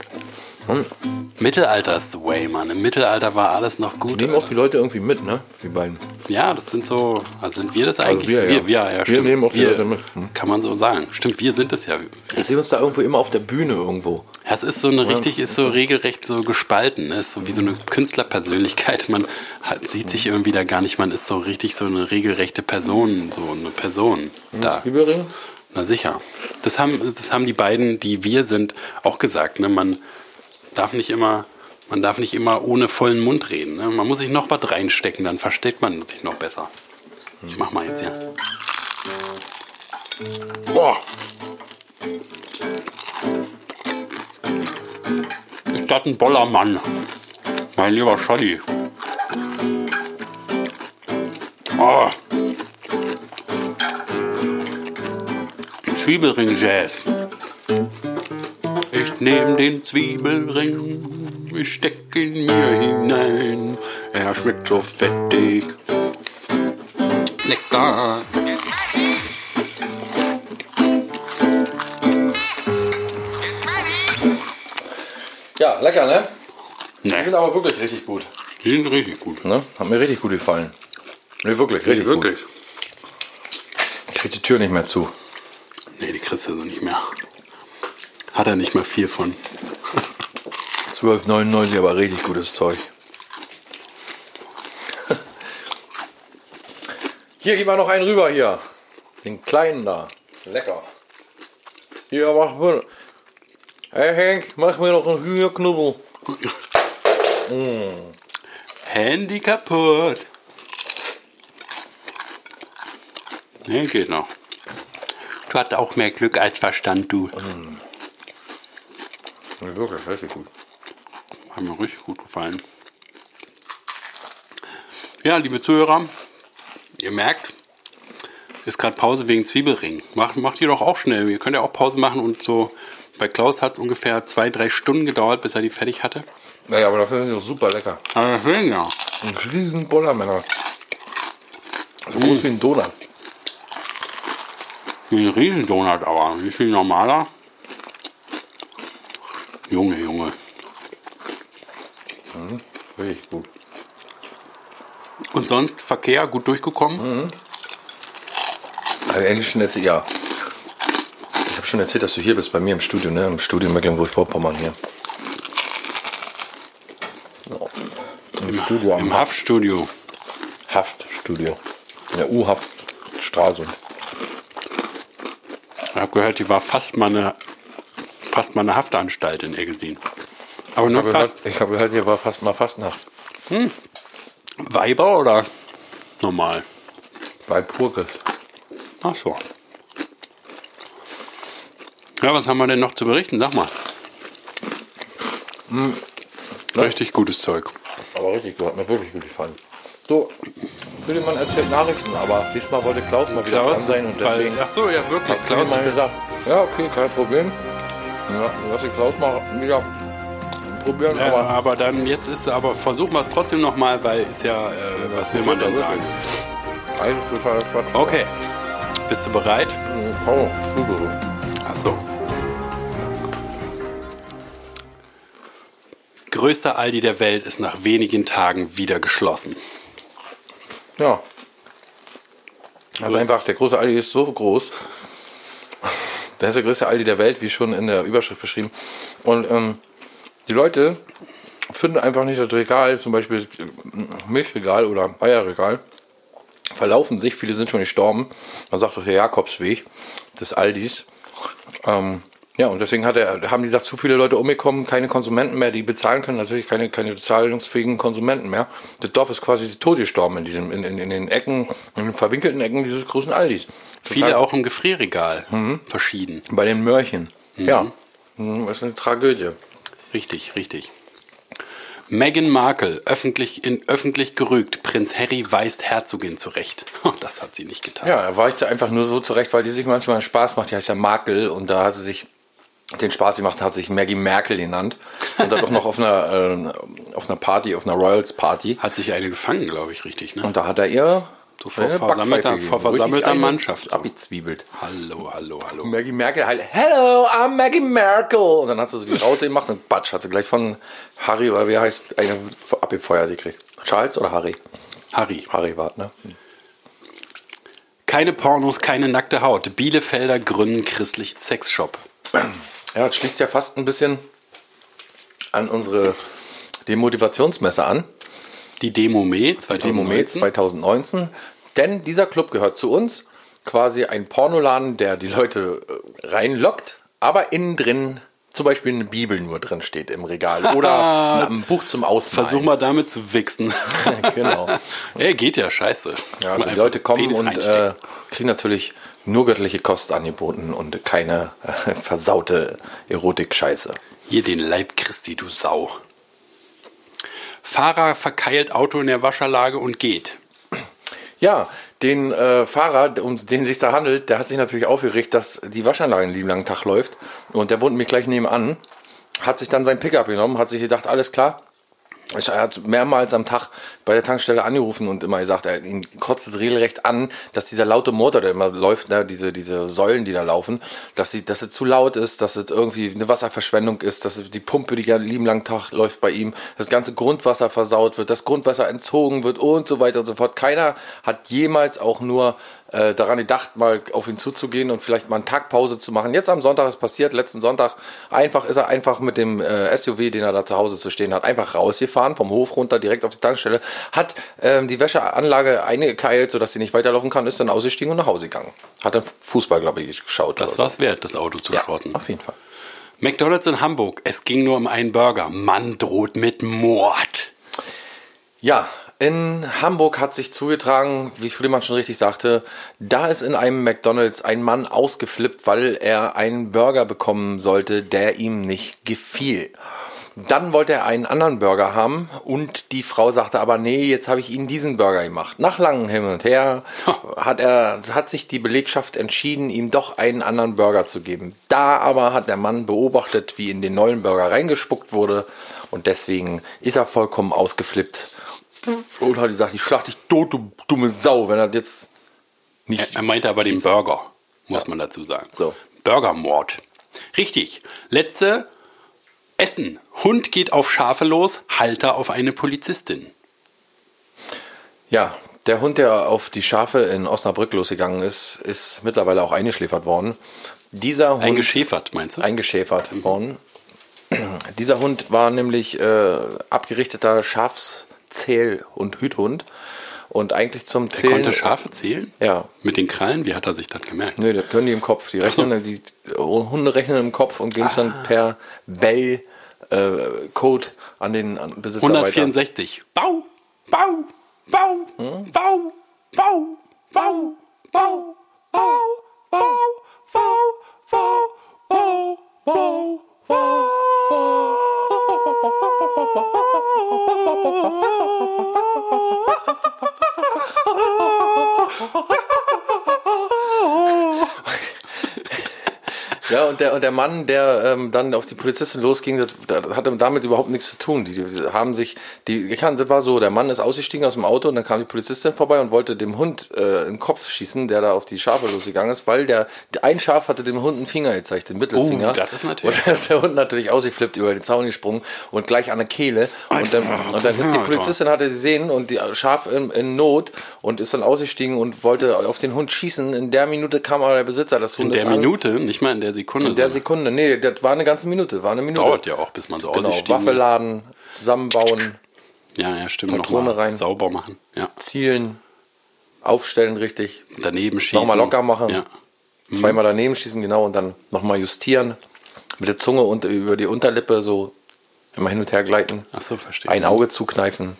Speaker 3: Mittelalter ist the way, Mann. Im Mittelalter war alles noch gut.
Speaker 4: Nehmen auch die Leute irgendwie mit, ne? Die beiden.
Speaker 3: Ja, das sind so, also sind wir das eigentlich?
Speaker 4: wir, ja.
Speaker 3: wir, ja,
Speaker 4: Wir
Speaker 3: stimmt.
Speaker 4: nehmen auch die Leute mit. Hm.
Speaker 3: Kann man so sagen. Stimmt, wir sind es ja.
Speaker 4: Ich sehe uns da irgendwo immer auf der Bühne irgendwo.
Speaker 3: Ja, es ist so eine richtig, ist so regelrecht so gespalten. Ne? Ist so wie so eine Künstlerpersönlichkeit. Man hat, sieht sich irgendwie da gar nicht. Man ist so richtig so eine regelrechte Person, so eine Person da.
Speaker 4: Zwiebelring?
Speaker 3: Na sicher. Das haben, das haben die beiden, die wir sind, auch gesagt. Ne? Man darf nicht immer, man darf nicht immer ohne vollen Mund reden. Ne? Man muss sich noch was reinstecken, dann versteht man sich noch besser. Ich mach mal jetzt, ja. Boah. Ist das ein Bollermann? Mein lieber Scholli. Oh. Zwiebelring-Jazz. Ich nehm den Zwiebelring, ich steck ihn mir hinein. Er schmeckt so fettig. Lecker.
Speaker 4: Ja, lecker, ne? Die
Speaker 3: Ne,
Speaker 4: sind aber wirklich richtig gut.
Speaker 3: die sind richtig gut.
Speaker 4: Ne? Hat mir richtig gut gefallen. Ne, wirklich, richtig gut.
Speaker 3: Wirklich?
Speaker 4: Ich krieg die Tür nicht mehr zu.
Speaker 3: Nee, die kriegst du so nicht mehr. Hat er nicht mehr viel von.
Speaker 4: 12,99, aber richtig gutes Zeug. Hier, gib mal noch einen rüber hier. Den kleinen da. Lecker. Hier, mach mir. Hey Henk, mach mir noch einen Hühnerknubbel.
Speaker 3: Handy kaputt. Nee, geht noch. Du hattest auch mehr Glück als Verstand, du.
Speaker 4: Ne, wirklich, richtig gut.
Speaker 3: Hat mir richtig gut gefallen. Ja, liebe Zuhörer, ihr merkt, ist gerade Pause wegen Zwiebelring. Macht, macht ihr doch auch schnell. Ihr könnt ja auch Pause machen und so. Bei Klaus hat es ungefähr zwei, drei Stunden gedauert, bis er die fertig hatte.
Speaker 4: Naja, aber dafür sind die super lecker.
Speaker 3: Aber deswegen ja.
Speaker 4: Ein riesen Bollermänner. So groß wie ein Donut.
Speaker 3: Wie ein Riesendonut, aber wie viel normaler? Junge, Junge.
Speaker 4: Richtig gut.
Speaker 3: Und sonst Verkehr gut durchgekommen?
Speaker 4: Also endlich schon erzählt, ja. Ich habe schon erzählt, dass du hier bist bei mir im Studio, ne? Im Studio Mecklenburg-Vorpommern hier. Ja. Im Studio am
Speaker 3: Im Haftstudio.
Speaker 4: Haftstudio. In der U-Haft Stralsund.
Speaker 3: Ich habe gehört, die war fast mal eine, fast mal eine Haftanstalt in Eggesin. Aber nur
Speaker 4: Ich
Speaker 3: fast.
Speaker 4: gehört, ich habe gehört, hier war fast mal Fastnacht.
Speaker 3: Weiber oder normal?
Speaker 4: Bei Purkes.
Speaker 3: Ach so. Ja, was haben wir denn noch zu berichten? Sag mal.
Speaker 4: Hm.
Speaker 3: Richtig gutes Zeug.
Speaker 4: Aber richtig gut, hat mir wirklich gut gefallen. So, Friedemann erzählt Nachrichten, aber diesmal wollte Klaus mal wieder dran sein und
Speaker 3: weil,
Speaker 4: deswegen
Speaker 3: ach so, ja wirklich. Klaus ist,
Speaker 4: gesagt, ja okay, kein Problem. Ja, lass ich Klaus mal wieder probieren,
Speaker 3: ja,
Speaker 4: aber
Speaker 3: aber dann jetzt ist aber versuchen wir es trotzdem noch mal, weil ist ja äh, was will man denn sagen?
Speaker 4: eigentlich total Quatsch.
Speaker 3: Okay. Bist du bereit?
Speaker 4: Oh, Flügel.
Speaker 3: Ach so. Größter Aldi der Welt ist nach wenigen Tagen wieder geschlossen.
Speaker 4: Ja. Also einfach, der große Aldi ist so groß. Der ist der größte Aldi der Welt, wie schon in der Überschrift beschrieben. Und ähm, die Leute finden einfach nicht das Regal, zum Beispiel Milchregal oder Eierregal, verlaufen sich. Viele sind schon gestorben. Man sagt doch der Jakobsweg des Aldis. Ähm, ja, und deswegen hat er, haben die gesagt, zu viele Leute umgekommen, keine Konsumenten mehr, die bezahlen können, natürlich keine, keine zahlungsfähigen Konsumenten mehr. Das Dorf ist quasi totgestorben in, diesem, in, in, in den Ecken, in den verwinkelten Ecken dieses großen Aldis.
Speaker 3: Viele auch im Gefrierregal. Verschieden.
Speaker 4: Bei den Mörchen. Ja. Mhm, Das ist eine Tragödie.
Speaker 3: Richtig, richtig. Meghan Markle, öffentlich, in, öffentlich gerügt. Prinz Harry weist Herzogin zurecht. Das hat sie nicht getan.
Speaker 4: Ja, er weicht sie einfach nur so zurecht, weil die sich manchmal einen Spaß macht. Die heißt ja Makel und da hat sie sich den Spaß gemacht, hat sich Maggie Merkel genannt. Und dann doch noch auf einer, äh, auf einer Party, auf einer Royals Party.
Speaker 3: Hat sich eine gefangen, glaube ich, richtig, ne?
Speaker 4: Und da hat er ihr
Speaker 3: So vor
Speaker 4: eine
Speaker 3: versammelter- vor versammelter Mannschaft, so.
Speaker 4: Abgezwiebelt.
Speaker 3: Hallo, hallo, hallo.
Speaker 4: Maggie Merkel halt, hello, I'm Maggie Merkel. Und dann hat sie so die Raute gemacht und batsch, hat sie gleich von Harry, oder wie heißt, eine abgefeuert gekriegt. Charles oder Harry?
Speaker 3: Harry.
Speaker 4: Harry war, ne?
Speaker 3: Keine Pornos, keine nackte Haut. Bielefelder gründen christlich Sexshop.
Speaker 4: Ja, das schließt ja fast ein bisschen an unsere Demotivationsmesse an.
Speaker 3: Die Demome 2019.
Speaker 4: Demome 2019. Denn dieser Club gehört zu uns. Quasi ein Pornoladen, der die Leute äh, reinlockt, aber innen drin zum Beispiel eine Bibel nur drin steht im Regal oder ein Buch zum Ausmalen.
Speaker 3: Versuch mal damit zu wichsen.
Speaker 4: genau.
Speaker 3: Ey, geht ja scheiße.
Speaker 4: Ja, die Leute kommen
Speaker 3: Penis
Speaker 4: und äh, kriegen natürlich nur göttliche Kost angeboten und keine äh, versaute Erotik-Scheiße.
Speaker 3: Hier den Leib Christi, du Sau. Fahrer verkeilt Auto in der Wascherlage und geht.
Speaker 4: Ja, den äh, Fahrer, um den sich da handelt, der hat sich natürlich aufgeregt, dass die Waschanlage einen lieben langen Tag läuft. Und der wohnt mich gleich nebenan. Hat sich dann sein Pickup genommen, hat sich gedacht, alles klar. Er hat mehrmals am Tag bei der Tankstelle angerufen und immer gesagt, er, ihn kotzt es regelrecht an, dass dieser laute Motor, der immer läuft, ne, diese, diese Säulen, die da laufen, dass sie, dass es zu laut ist, dass es irgendwie eine Wasserverschwendung ist, dass die Pumpe die lieben langen Tag läuft bei ihm, das ganze Grundwasser versaut wird, das Grundwasser entzogen wird und so weiter und so fort. Keiner hat jemals auch nur äh, daran gedacht, mal auf ihn zuzugehen und vielleicht mal einen Tag Pause zu machen. Jetzt am Sonntag ist passiert, letzten Sonntag einfach ist er einfach mit dem äh, SUV, den er da zu Hause zu stehen hat, einfach rausgefahren, vom Hof runter direkt auf die Tankstelle, hat ähm, die Wäscheanlage eingekeilt, sodass sie nicht weiterlaufen kann, ist dann ausgestiegen und nach Hause gegangen. Hat dann Fußball, glaube ich, geschaut.
Speaker 3: Das
Speaker 4: oder
Speaker 3: war's wert, das Auto zu
Speaker 4: ja,
Speaker 3: schrotten.
Speaker 4: auf jeden Fall.
Speaker 3: McDonalds in Hamburg. Es ging nur um einen Burger. Mann droht mit Mord.
Speaker 4: Ja, in Hamburg hat sich zugetragen, wie Friedemann schon richtig sagte, da ist in einem McDonalds ein Mann ausgeflippt, weil er einen Burger bekommen sollte, der ihm nicht gefiel. Dann wollte er einen anderen Burger haben und die Frau sagte aber, nee, jetzt habe ich Ihnen diesen Burger gemacht. Nach langem Hin und Her hat, er, hat sich die Belegschaft entschieden, ihm doch einen anderen Burger zu geben. Da aber hat der Mann beobachtet, wie in den neuen Burger reingespuckt wurde und deswegen ist er vollkommen ausgeflippt und hat gesagt, ich schlag dich tot, du dumme Sau, wenn er jetzt
Speaker 3: Er,
Speaker 4: nicht...
Speaker 3: er meinte aber den Burger, muss man dazu sagen.
Speaker 4: So.
Speaker 3: Burgermord. Richtig. Letzte Essen. Hund geht auf Schafe los, Halter auf eine Polizistin.
Speaker 4: Ja, der Hund, der auf die Schafe in Osnabrück losgegangen ist, ist mittlerweile auch eingeschläfert worden. Dieser Hund...
Speaker 3: Eingeschäfert, meinst du?
Speaker 4: eingeschäfert worden. Dieser Hund war nämlich äh, abgerichteter Schafszähl- und Hüthund. Und eigentlich zum
Speaker 3: Er
Speaker 4: Zählen.
Speaker 3: konnte Schafe zählen?
Speaker 4: Ja.
Speaker 3: Mit den Krallen? Wie hat er sich das gemerkt?
Speaker 4: Nee, das können die im Kopf. Die,
Speaker 3: Ach so.
Speaker 4: rechnen, die Hunde rechnen im Kopf und geben es dann per Bell-Code an den an Besitzer weiter.
Speaker 3: 164. Bau, Bau, Bau, Bau, Bau, Bau, Bau, Bau, Bau, Bau, Bau, Bau, Bau, Bau, Ha ha ha ha!
Speaker 4: Ja, und der, und der Mann, der ähm, dann auf die Polizistin losging, das, das hatte damit überhaupt nichts zu tun. Die, die haben sich, die, ich kann, das war so, der Mann ist ausgestiegen aus dem Auto und dann kam die Polizistin vorbei und wollte dem Hund äh, in den Kopf schießen, der da auf die Schafe losgegangen ist, weil der, ein Schaf hatte dem Hund einen Finger gezeigt, den Mittelfinger.
Speaker 3: Oh, das ist natürlich-
Speaker 4: Und da ist der Hund natürlich ausgeflippt, über den Zaun gesprungen und gleich an der Kehle. Und dann, und dann ist die Polizistin, hatte sie gesehen und die Schaf in, in Not und ist dann ausgestiegen und wollte auf den Hund schießen. In der Minute kam aber der Besitzer des
Speaker 3: In
Speaker 4: Hundes
Speaker 3: der
Speaker 4: an.
Speaker 3: Minute, nicht mal in der Sekunde.
Speaker 4: In der Sekunde, nee, das war eine ganze Minute, war eine Minute.
Speaker 3: Dauert ja auch, bis man so
Speaker 4: Genau,
Speaker 3: ausgestiegen
Speaker 4: Waffe
Speaker 3: ist.
Speaker 4: laden, zusammenbauen,
Speaker 3: Ja, ja, stimmt.
Speaker 4: Patrone rein.
Speaker 3: sauber machen. Ja.
Speaker 4: zielen, aufstellen richtig,
Speaker 3: Daneben schießen.
Speaker 4: nochmal locker machen,
Speaker 3: Ja.
Speaker 4: zweimal daneben schießen, genau, und dann nochmal justieren, mit der Zunge und über die Unterlippe so immer hin und her gleiten,
Speaker 3: Ach so, verstehe.
Speaker 4: ein Auge zukneifen,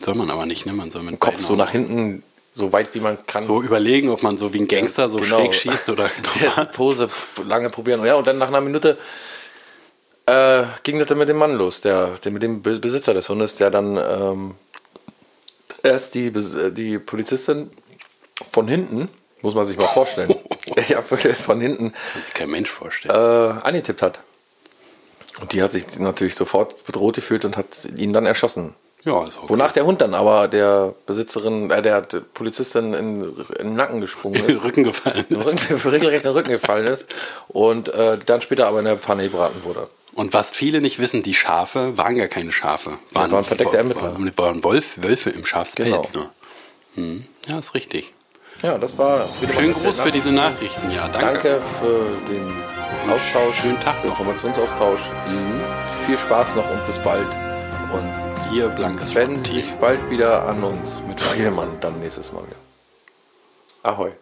Speaker 3: Soll man aber nicht, ne? Man soll mit
Speaker 4: Kopf so nach hinten, so weit wie man kann.
Speaker 3: so überlegen, ob man so wie ein Gangster so
Speaker 4: Genau.
Speaker 3: schräg schießt oder
Speaker 4: Ja, Pose lange probieren. Ja, und dann nach einer Minute äh, ging das dann mit dem Mann los, der, der mit dem Be- Besitzer des Hundes, der dann ähm, erst die, äh, die Polizistin von hinten, muss man sich mal vorstellen, ja, von hinten
Speaker 3: Kein Mensch
Speaker 4: äh,
Speaker 3: vorstellen.
Speaker 4: angetippt hat. Und die hat sich natürlich sofort bedroht gefühlt und hat ihn dann erschossen.
Speaker 3: Ja, ist okay.
Speaker 4: Wonach der Hund dann aber der Besitzerin, äh, der, der Polizistin in, in den Nacken gesprungen
Speaker 3: in den
Speaker 4: ist.
Speaker 3: Rücken gefallen ist.
Speaker 4: Rücken, regelrecht in den Rücken gefallen ist und äh, dann später aber in der Pfanne gebraten wurde.
Speaker 3: Und was viele nicht wissen, die Schafe waren gar keine Schafe.
Speaker 4: waren verdeckte Ermittler.
Speaker 3: Waren, waren Wolf, Wölfe im Schafspelz.
Speaker 4: Genau.
Speaker 3: Ne? Hm. Ja, ist richtig.
Speaker 4: Ja, das war
Speaker 3: Schönen Gruß für diese Nachrichten. Ja, danke.
Speaker 4: Danke für den Austausch,
Speaker 3: Schönen Tag noch.
Speaker 4: Informationsaustausch. Viel Spaß noch und bis bald. Und
Speaker 3: Ihr blankes
Speaker 4: wenden. Sie sich bald wieder an uns mit Friedemann dann nächstes Mal wieder. Ahoi.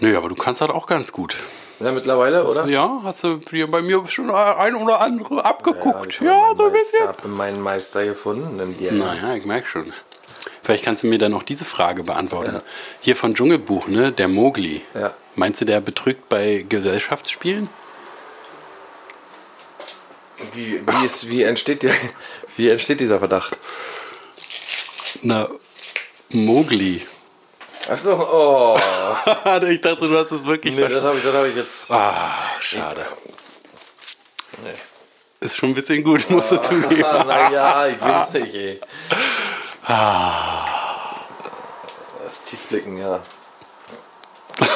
Speaker 3: Nö, aber du kannst das auch ganz gut.
Speaker 4: Ja, mittlerweile, oder?
Speaker 3: Ja, hast du dir bei mir schon ein oder andere abgeguckt.
Speaker 4: ich
Speaker 3: Ja,
Speaker 4: hab
Speaker 3: so ein bisschen.
Speaker 4: Meister- hab meinen Meister gefunden. In dir.
Speaker 3: Naja, ich merke schon. Vielleicht kannst du mir dann noch diese Frage beantworten. Hier von Dschungelbuch, ne? Der Mowgli.
Speaker 4: Ja.
Speaker 3: Meinst du, der betrügt bei Gesellschaftsspielen?
Speaker 4: Wie, wie, ist, wie, entsteht der, wie entsteht dieser Verdacht?
Speaker 3: Na, Mowgli.
Speaker 4: Achso, oh.
Speaker 3: ich dachte, du hast es wirklich
Speaker 4: nee,
Speaker 3: verstanden.
Speaker 4: das habe ich, das hab ich jetzt.
Speaker 3: Ah, schade.
Speaker 4: Nee.
Speaker 3: Ist schon ein bisschen gut, musst du zugeben.
Speaker 4: Ah, naja, ich weiß nicht, ey.
Speaker 3: Ah.
Speaker 4: Das Tiefblicken, ja.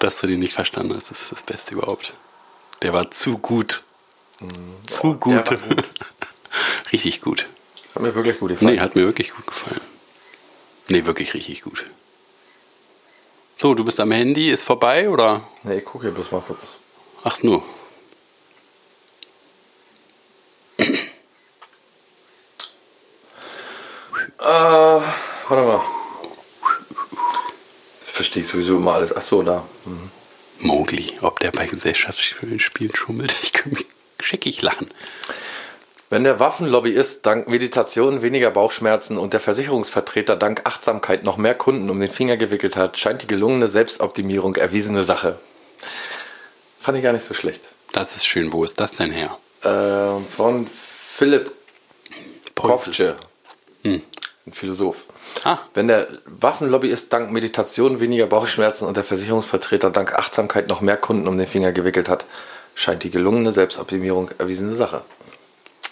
Speaker 3: Dass du den nicht verstanden hast, das ist das Beste überhaupt. Der war zu gut. zu
Speaker 4: Oh,
Speaker 3: gut.
Speaker 4: der war gut.
Speaker 3: Richtig gut.
Speaker 4: Hat mir wirklich gut gefallen.
Speaker 3: Nee, hat mir wirklich gut gefallen. Nee, wirklich richtig gut. So, du bist am Handy, ist vorbei oder?
Speaker 4: Nee, ich gucke hier bloß mal kurz.
Speaker 3: Ach nur.
Speaker 4: Äh, warte mal. Das verstehe ich sowieso immer alles. Achso, da. Hm.
Speaker 3: Mowgli, ob der bei Gesellschaftsspielen schummelt, ich kann mich scheckig lachen.
Speaker 4: Wenn der Waffenlobbyist dank Meditation weniger Bauchschmerzen und der Versicherungsvertreter dank Achtsamkeit noch mehr Kunden um den Finger gewickelt hat, scheint die gelungene Selbstoptimierung erwiesene Sache. Fand ich gar nicht so schlecht.
Speaker 3: Das ist schön. Wo ist das denn her?
Speaker 4: Ähm, von Philipp
Speaker 3: Preußel.
Speaker 4: Kovce, ein Philosoph.
Speaker 3: Ah.
Speaker 4: Wenn der Waffenlobbyist dank Meditation weniger Bauchschmerzen und der Versicherungsvertreter dank Achtsamkeit noch mehr Kunden um den Finger gewickelt hat, scheint die gelungene Selbstoptimierung erwiesene Sache.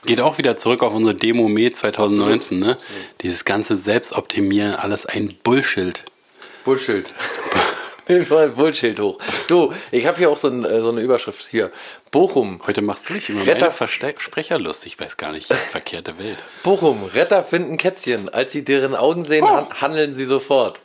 Speaker 3: Geht auch wieder zurück auf unsere Demo Mai 2019, ne? Dieses ganze Selbstoptimieren, alles ein Bullshit.
Speaker 4: Bullshit. Ein Bullshit hoch. Du, ich habe hier auch so, ein, äh, so eine Überschrift hier. Bochum.
Speaker 3: Heute machst du dich über
Speaker 4: Retter-
Speaker 3: lustig. Ich weiß gar nicht, das ist verkehrte Welt.
Speaker 4: Bochum. Retter finden Kätzchen. Als sie deren Augen sehen, han handeln sie sofort.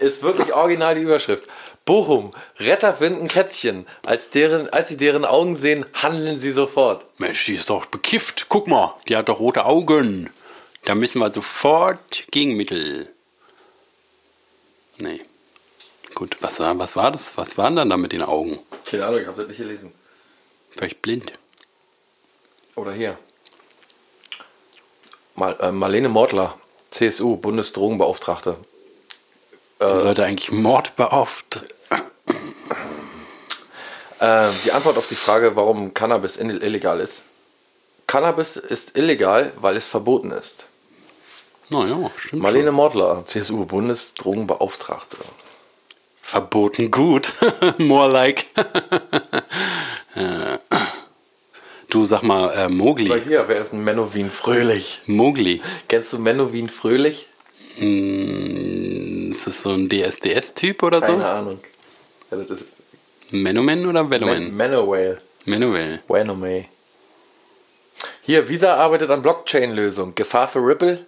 Speaker 4: Ist wirklich original die Überschrift. Bochum. Retter finden Kätzchen. Als, deren, als sie deren Augen sehen, handeln sie sofort.
Speaker 3: Mensch, die ist doch bekifft. Guck mal, die hat doch rote Augen. Da müssen wir sofort Gegenmittel. Nee. Gut, was, war- was war das? Was waren dann da mit den Augen?
Speaker 4: Keine Ahnung, ich habe das nicht gelesen.
Speaker 3: Vielleicht blind.
Speaker 4: Oder hier. Mal, äh, Marlene Mortler, CSU, Bundesdrogenbeauftragte.
Speaker 3: Die sollte eigentlich Mord beauftragen.
Speaker 4: Äh, die Antwort auf die Frage, warum Cannabis illegal ist. Cannabis ist illegal, weil es verboten ist.
Speaker 3: Naja, stimmt.
Speaker 4: Marlene
Speaker 3: schon.
Speaker 4: Mortler, CSU, Bundesdrogenbeauftragte.
Speaker 3: Verboten gut. More like. Äh, du sag mal, äh,
Speaker 4: Bei
Speaker 3: Mowgli.
Speaker 4: hier, wer ist ein Menowin Fröhlich?
Speaker 3: Mowgli.
Speaker 4: Kennst du Menowin Fröhlich?
Speaker 3: Mm, Ist das so ein DSDS-Typ oder
Speaker 4: Keine
Speaker 3: so?
Speaker 4: Ahnung. Ja, das ist
Speaker 3: Menomen oder
Speaker 4: Man
Speaker 3: Velomen?
Speaker 4: Manoway.
Speaker 3: Manuel.
Speaker 4: Wanomay. Hier, Visa arbeitet an Blockchain-Lösung. Gefahr für Ripple?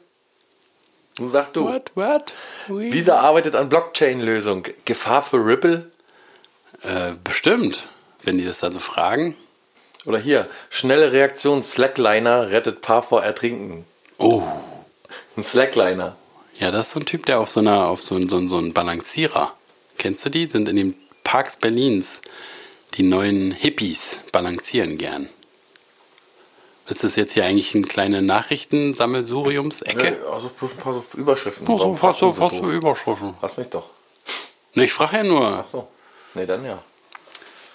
Speaker 4: Nun sag du.
Speaker 3: What, what?
Speaker 4: Visa arbeitet an Blockchain-Lösung. Gefahr für Ripple?
Speaker 3: Äh, bestimmt. Wenn die das da so fragen.
Speaker 4: Oder hier, schnelle Reaktion, Slackliner rettet Paar vor Ertrinken.
Speaker 3: Oh.
Speaker 4: Ein Slackliner.
Speaker 3: Ja, das ist so ein Typ, der auf so einer, auf so, ein- so, so einen Balancierer. Kennst du die? Sind in den Parks Berlins. Die neuen Hippies balancieren gern. Ist das jetzt hier eigentlich eine kleine Nachrichtensammelsuriums-Ecke?
Speaker 4: Ja, also ein paar so Überschriften.
Speaker 3: Ach so, fast so, fast so? Überschriften.
Speaker 4: Lass mich doch.
Speaker 3: Ne, ich frage ja nur.
Speaker 4: Ach so. Nee, dann ja.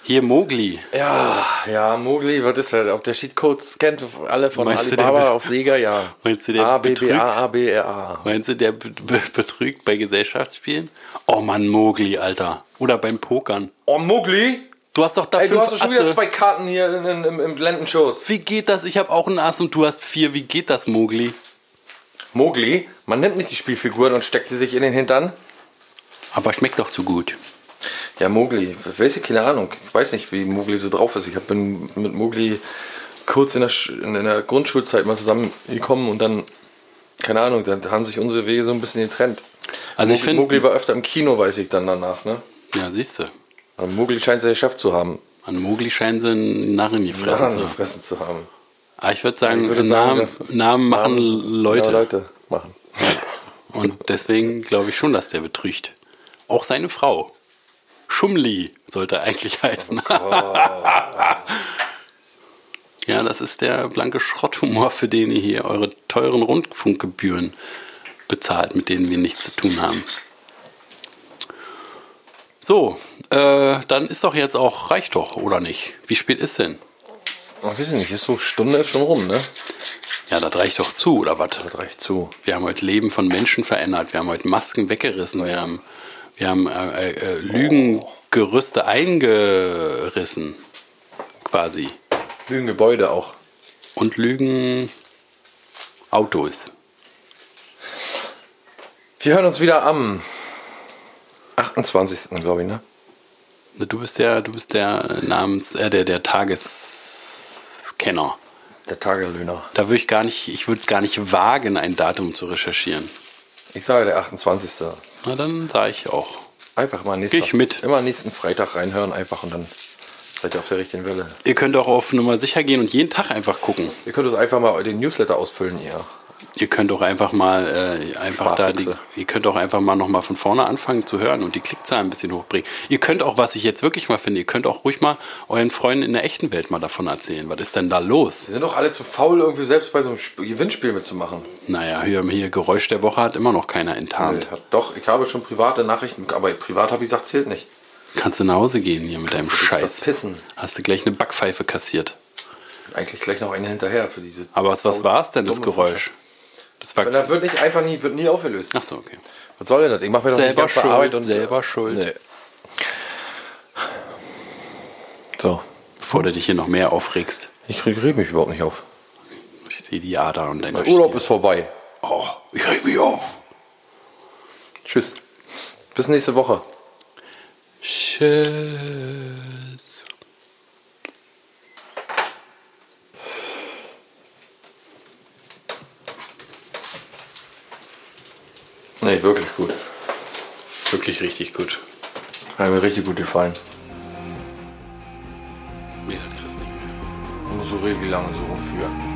Speaker 3: Hier Mowgli.
Speaker 4: Ja, ja, Mogli, was ist das? Ob der Cheatcode scannt, alle von
Speaker 3: Meinst
Speaker 4: Alibaba auf Sega, ja.
Speaker 3: Meinst du, der
Speaker 4: A, B, B,
Speaker 3: betrügt?
Speaker 4: A, A, B, R, A.
Speaker 3: Meinst du, der be be betrügt bei Gesellschaftsspielen? Oh Mann, Mowgli, Alter. Oder beim Pokern.
Speaker 4: Oh, Mogli?
Speaker 3: Du hast doch da
Speaker 4: Ey, du hast doch schon wieder
Speaker 3: Asse.
Speaker 4: zwei Karten hier in, in, im, Blendenschutz.
Speaker 3: Wie geht das? Ich habe auch einen Ass und du hast vier. Wie geht das, Mowgli?
Speaker 4: Mogli, man nimmt nicht die Spielfiguren und steckt sie sich in den Hintern.
Speaker 3: Aber schmeckt doch so gut.
Speaker 4: Ja, Mogli, weiß ich, keine Ahnung. Ich weiß nicht, wie Mogli so drauf ist. Ich hab- bin mit Mogli kurz in der, in der Grundschulzeit mal zusammengekommen und dann, keine Ahnung, dann haben sich unsere Wege so ein bisschen getrennt.
Speaker 3: Also ich
Speaker 4: Mogli-
Speaker 3: finde-
Speaker 4: Mogli war öfter im Kino, weiß ich dann danach, ne?
Speaker 3: Ja, siehst du.
Speaker 4: Aber Mogli scheint es ja geschafft zu haben.
Speaker 3: An Mowgli scheinen sie einen Narren gefressen zu haben.
Speaker 4: gefressen zu haben.
Speaker 3: Aber ich würde sagen,
Speaker 4: Ich würde sagen,
Speaker 3: Namen, Namen machen Leute.
Speaker 4: Ja, Leute machen.
Speaker 3: Und deswegen glaube ich schon, dass der betrügt. Auch seine Frau. Schumli sollte eigentlich heißen. ja, das ist der blanke Schrotthumor, für den ihr hier eure teuren Rundfunkgebühren bezahlt, mit denen wir nichts zu tun haben. So, äh, dann ist doch jetzt auch, reicht doch, oder nicht? Wie spät ist denn?
Speaker 4: Ich weiß nicht, ist so Stunde ist schon rum, ne?
Speaker 3: Ja, das reicht doch zu, oder was?
Speaker 4: Das reicht zu.
Speaker 3: Wir haben heute Leben von Menschen verändert. Wir haben heute Masken weggerissen. Wir haben, wir haben äh, äh, Lügengerüste eingerissen. Quasi.
Speaker 4: Lügengebäude auch.
Speaker 3: Und Lügenautos.
Speaker 4: Wir hören uns wieder am 28. glaube ich, ne?
Speaker 3: Du bist der, du bist der Namens, äh, der, der Tageskenner.
Speaker 4: Der Tagelöhner.
Speaker 3: Da würde ich gar nicht, ich würde gar nicht wagen, ein Datum zu recherchieren.
Speaker 4: Ich sage der 28.
Speaker 3: Na, dann sage ich auch.
Speaker 4: Einfach mal nächsten
Speaker 3: Geh ich mit.
Speaker 4: Immer nächsten Freitag reinhören einfach und dann seid ihr auf der richtigen Welle.
Speaker 3: Ihr könnt auch auf Nummer sicher gehen und jeden Tag einfach gucken.
Speaker 4: Ihr könnt uns einfach mal den Newsletter ausfüllen, ihr.
Speaker 3: Ihr könnt auch einfach mal äh, einfach da die, ihr könnt auch einfach mal noch mal von vorne anfangen zu hören und die Klickzahlen ein bisschen hochbringen. Ihr könnt auch, was ich jetzt wirklich mal finde, ihr könnt auch ruhig mal euren Freunden in der echten Welt mal davon erzählen. Was ist denn da los?
Speaker 4: Wir sind doch alle zu faul, irgendwie selbst bei so einem Sp Gewinnspiel mitzumachen.
Speaker 3: Naja, hier, hier Geräusch der Woche hat immer noch keiner enttarnt.
Speaker 4: Nee, Doch, ich habe schon private Nachrichten, aber privat habe ich gesagt, zählt nicht.
Speaker 3: Kannst du nach Hause gehen hier mit deinem
Speaker 4: du dich
Speaker 3: Scheiß.
Speaker 4: verpissen.
Speaker 3: Hast du gleich eine Backpfeife kassiert.
Speaker 4: Eigentlich gleich noch eine hinterher für diese.
Speaker 3: Aber was, was war es denn, das
Speaker 4: dumme
Speaker 3: Geräusch? Das war.
Speaker 4: Das wird nicht einfach nie, wird nie aufgelöst.
Speaker 3: Ach so, okay.
Speaker 4: Was soll denn das? Ich mache mir doch
Speaker 3: Selber
Speaker 4: nicht
Speaker 3: schuld,
Speaker 4: Arbeit und
Speaker 3: selber schuld.
Speaker 4: Nee. So,
Speaker 3: Bevor du dich hier noch mehr aufregst.
Speaker 4: ich reg mich überhaupt nicht auf.
Speaker 3: Ich sehe die Ader und deine
Speaker 4: Der Urlaub
Speaker 3: Stirn.
Speaker 4: ist vorbei.
Speaker 3: Oh, ich reg mich auf.
Speaker 4: Tschüss. Bis nächste Woche.
Speaker 3: Tschüss.
Speaker 4: Nee, wirklich gut.
Speaker 3: Wirklich richtig gut.
Speaker 4: Hat mir richtig gut gefallen.
Speaker 3: Mir hat Chris nicht mehr
Speaker 4: Nur so richtig lange so rumführen.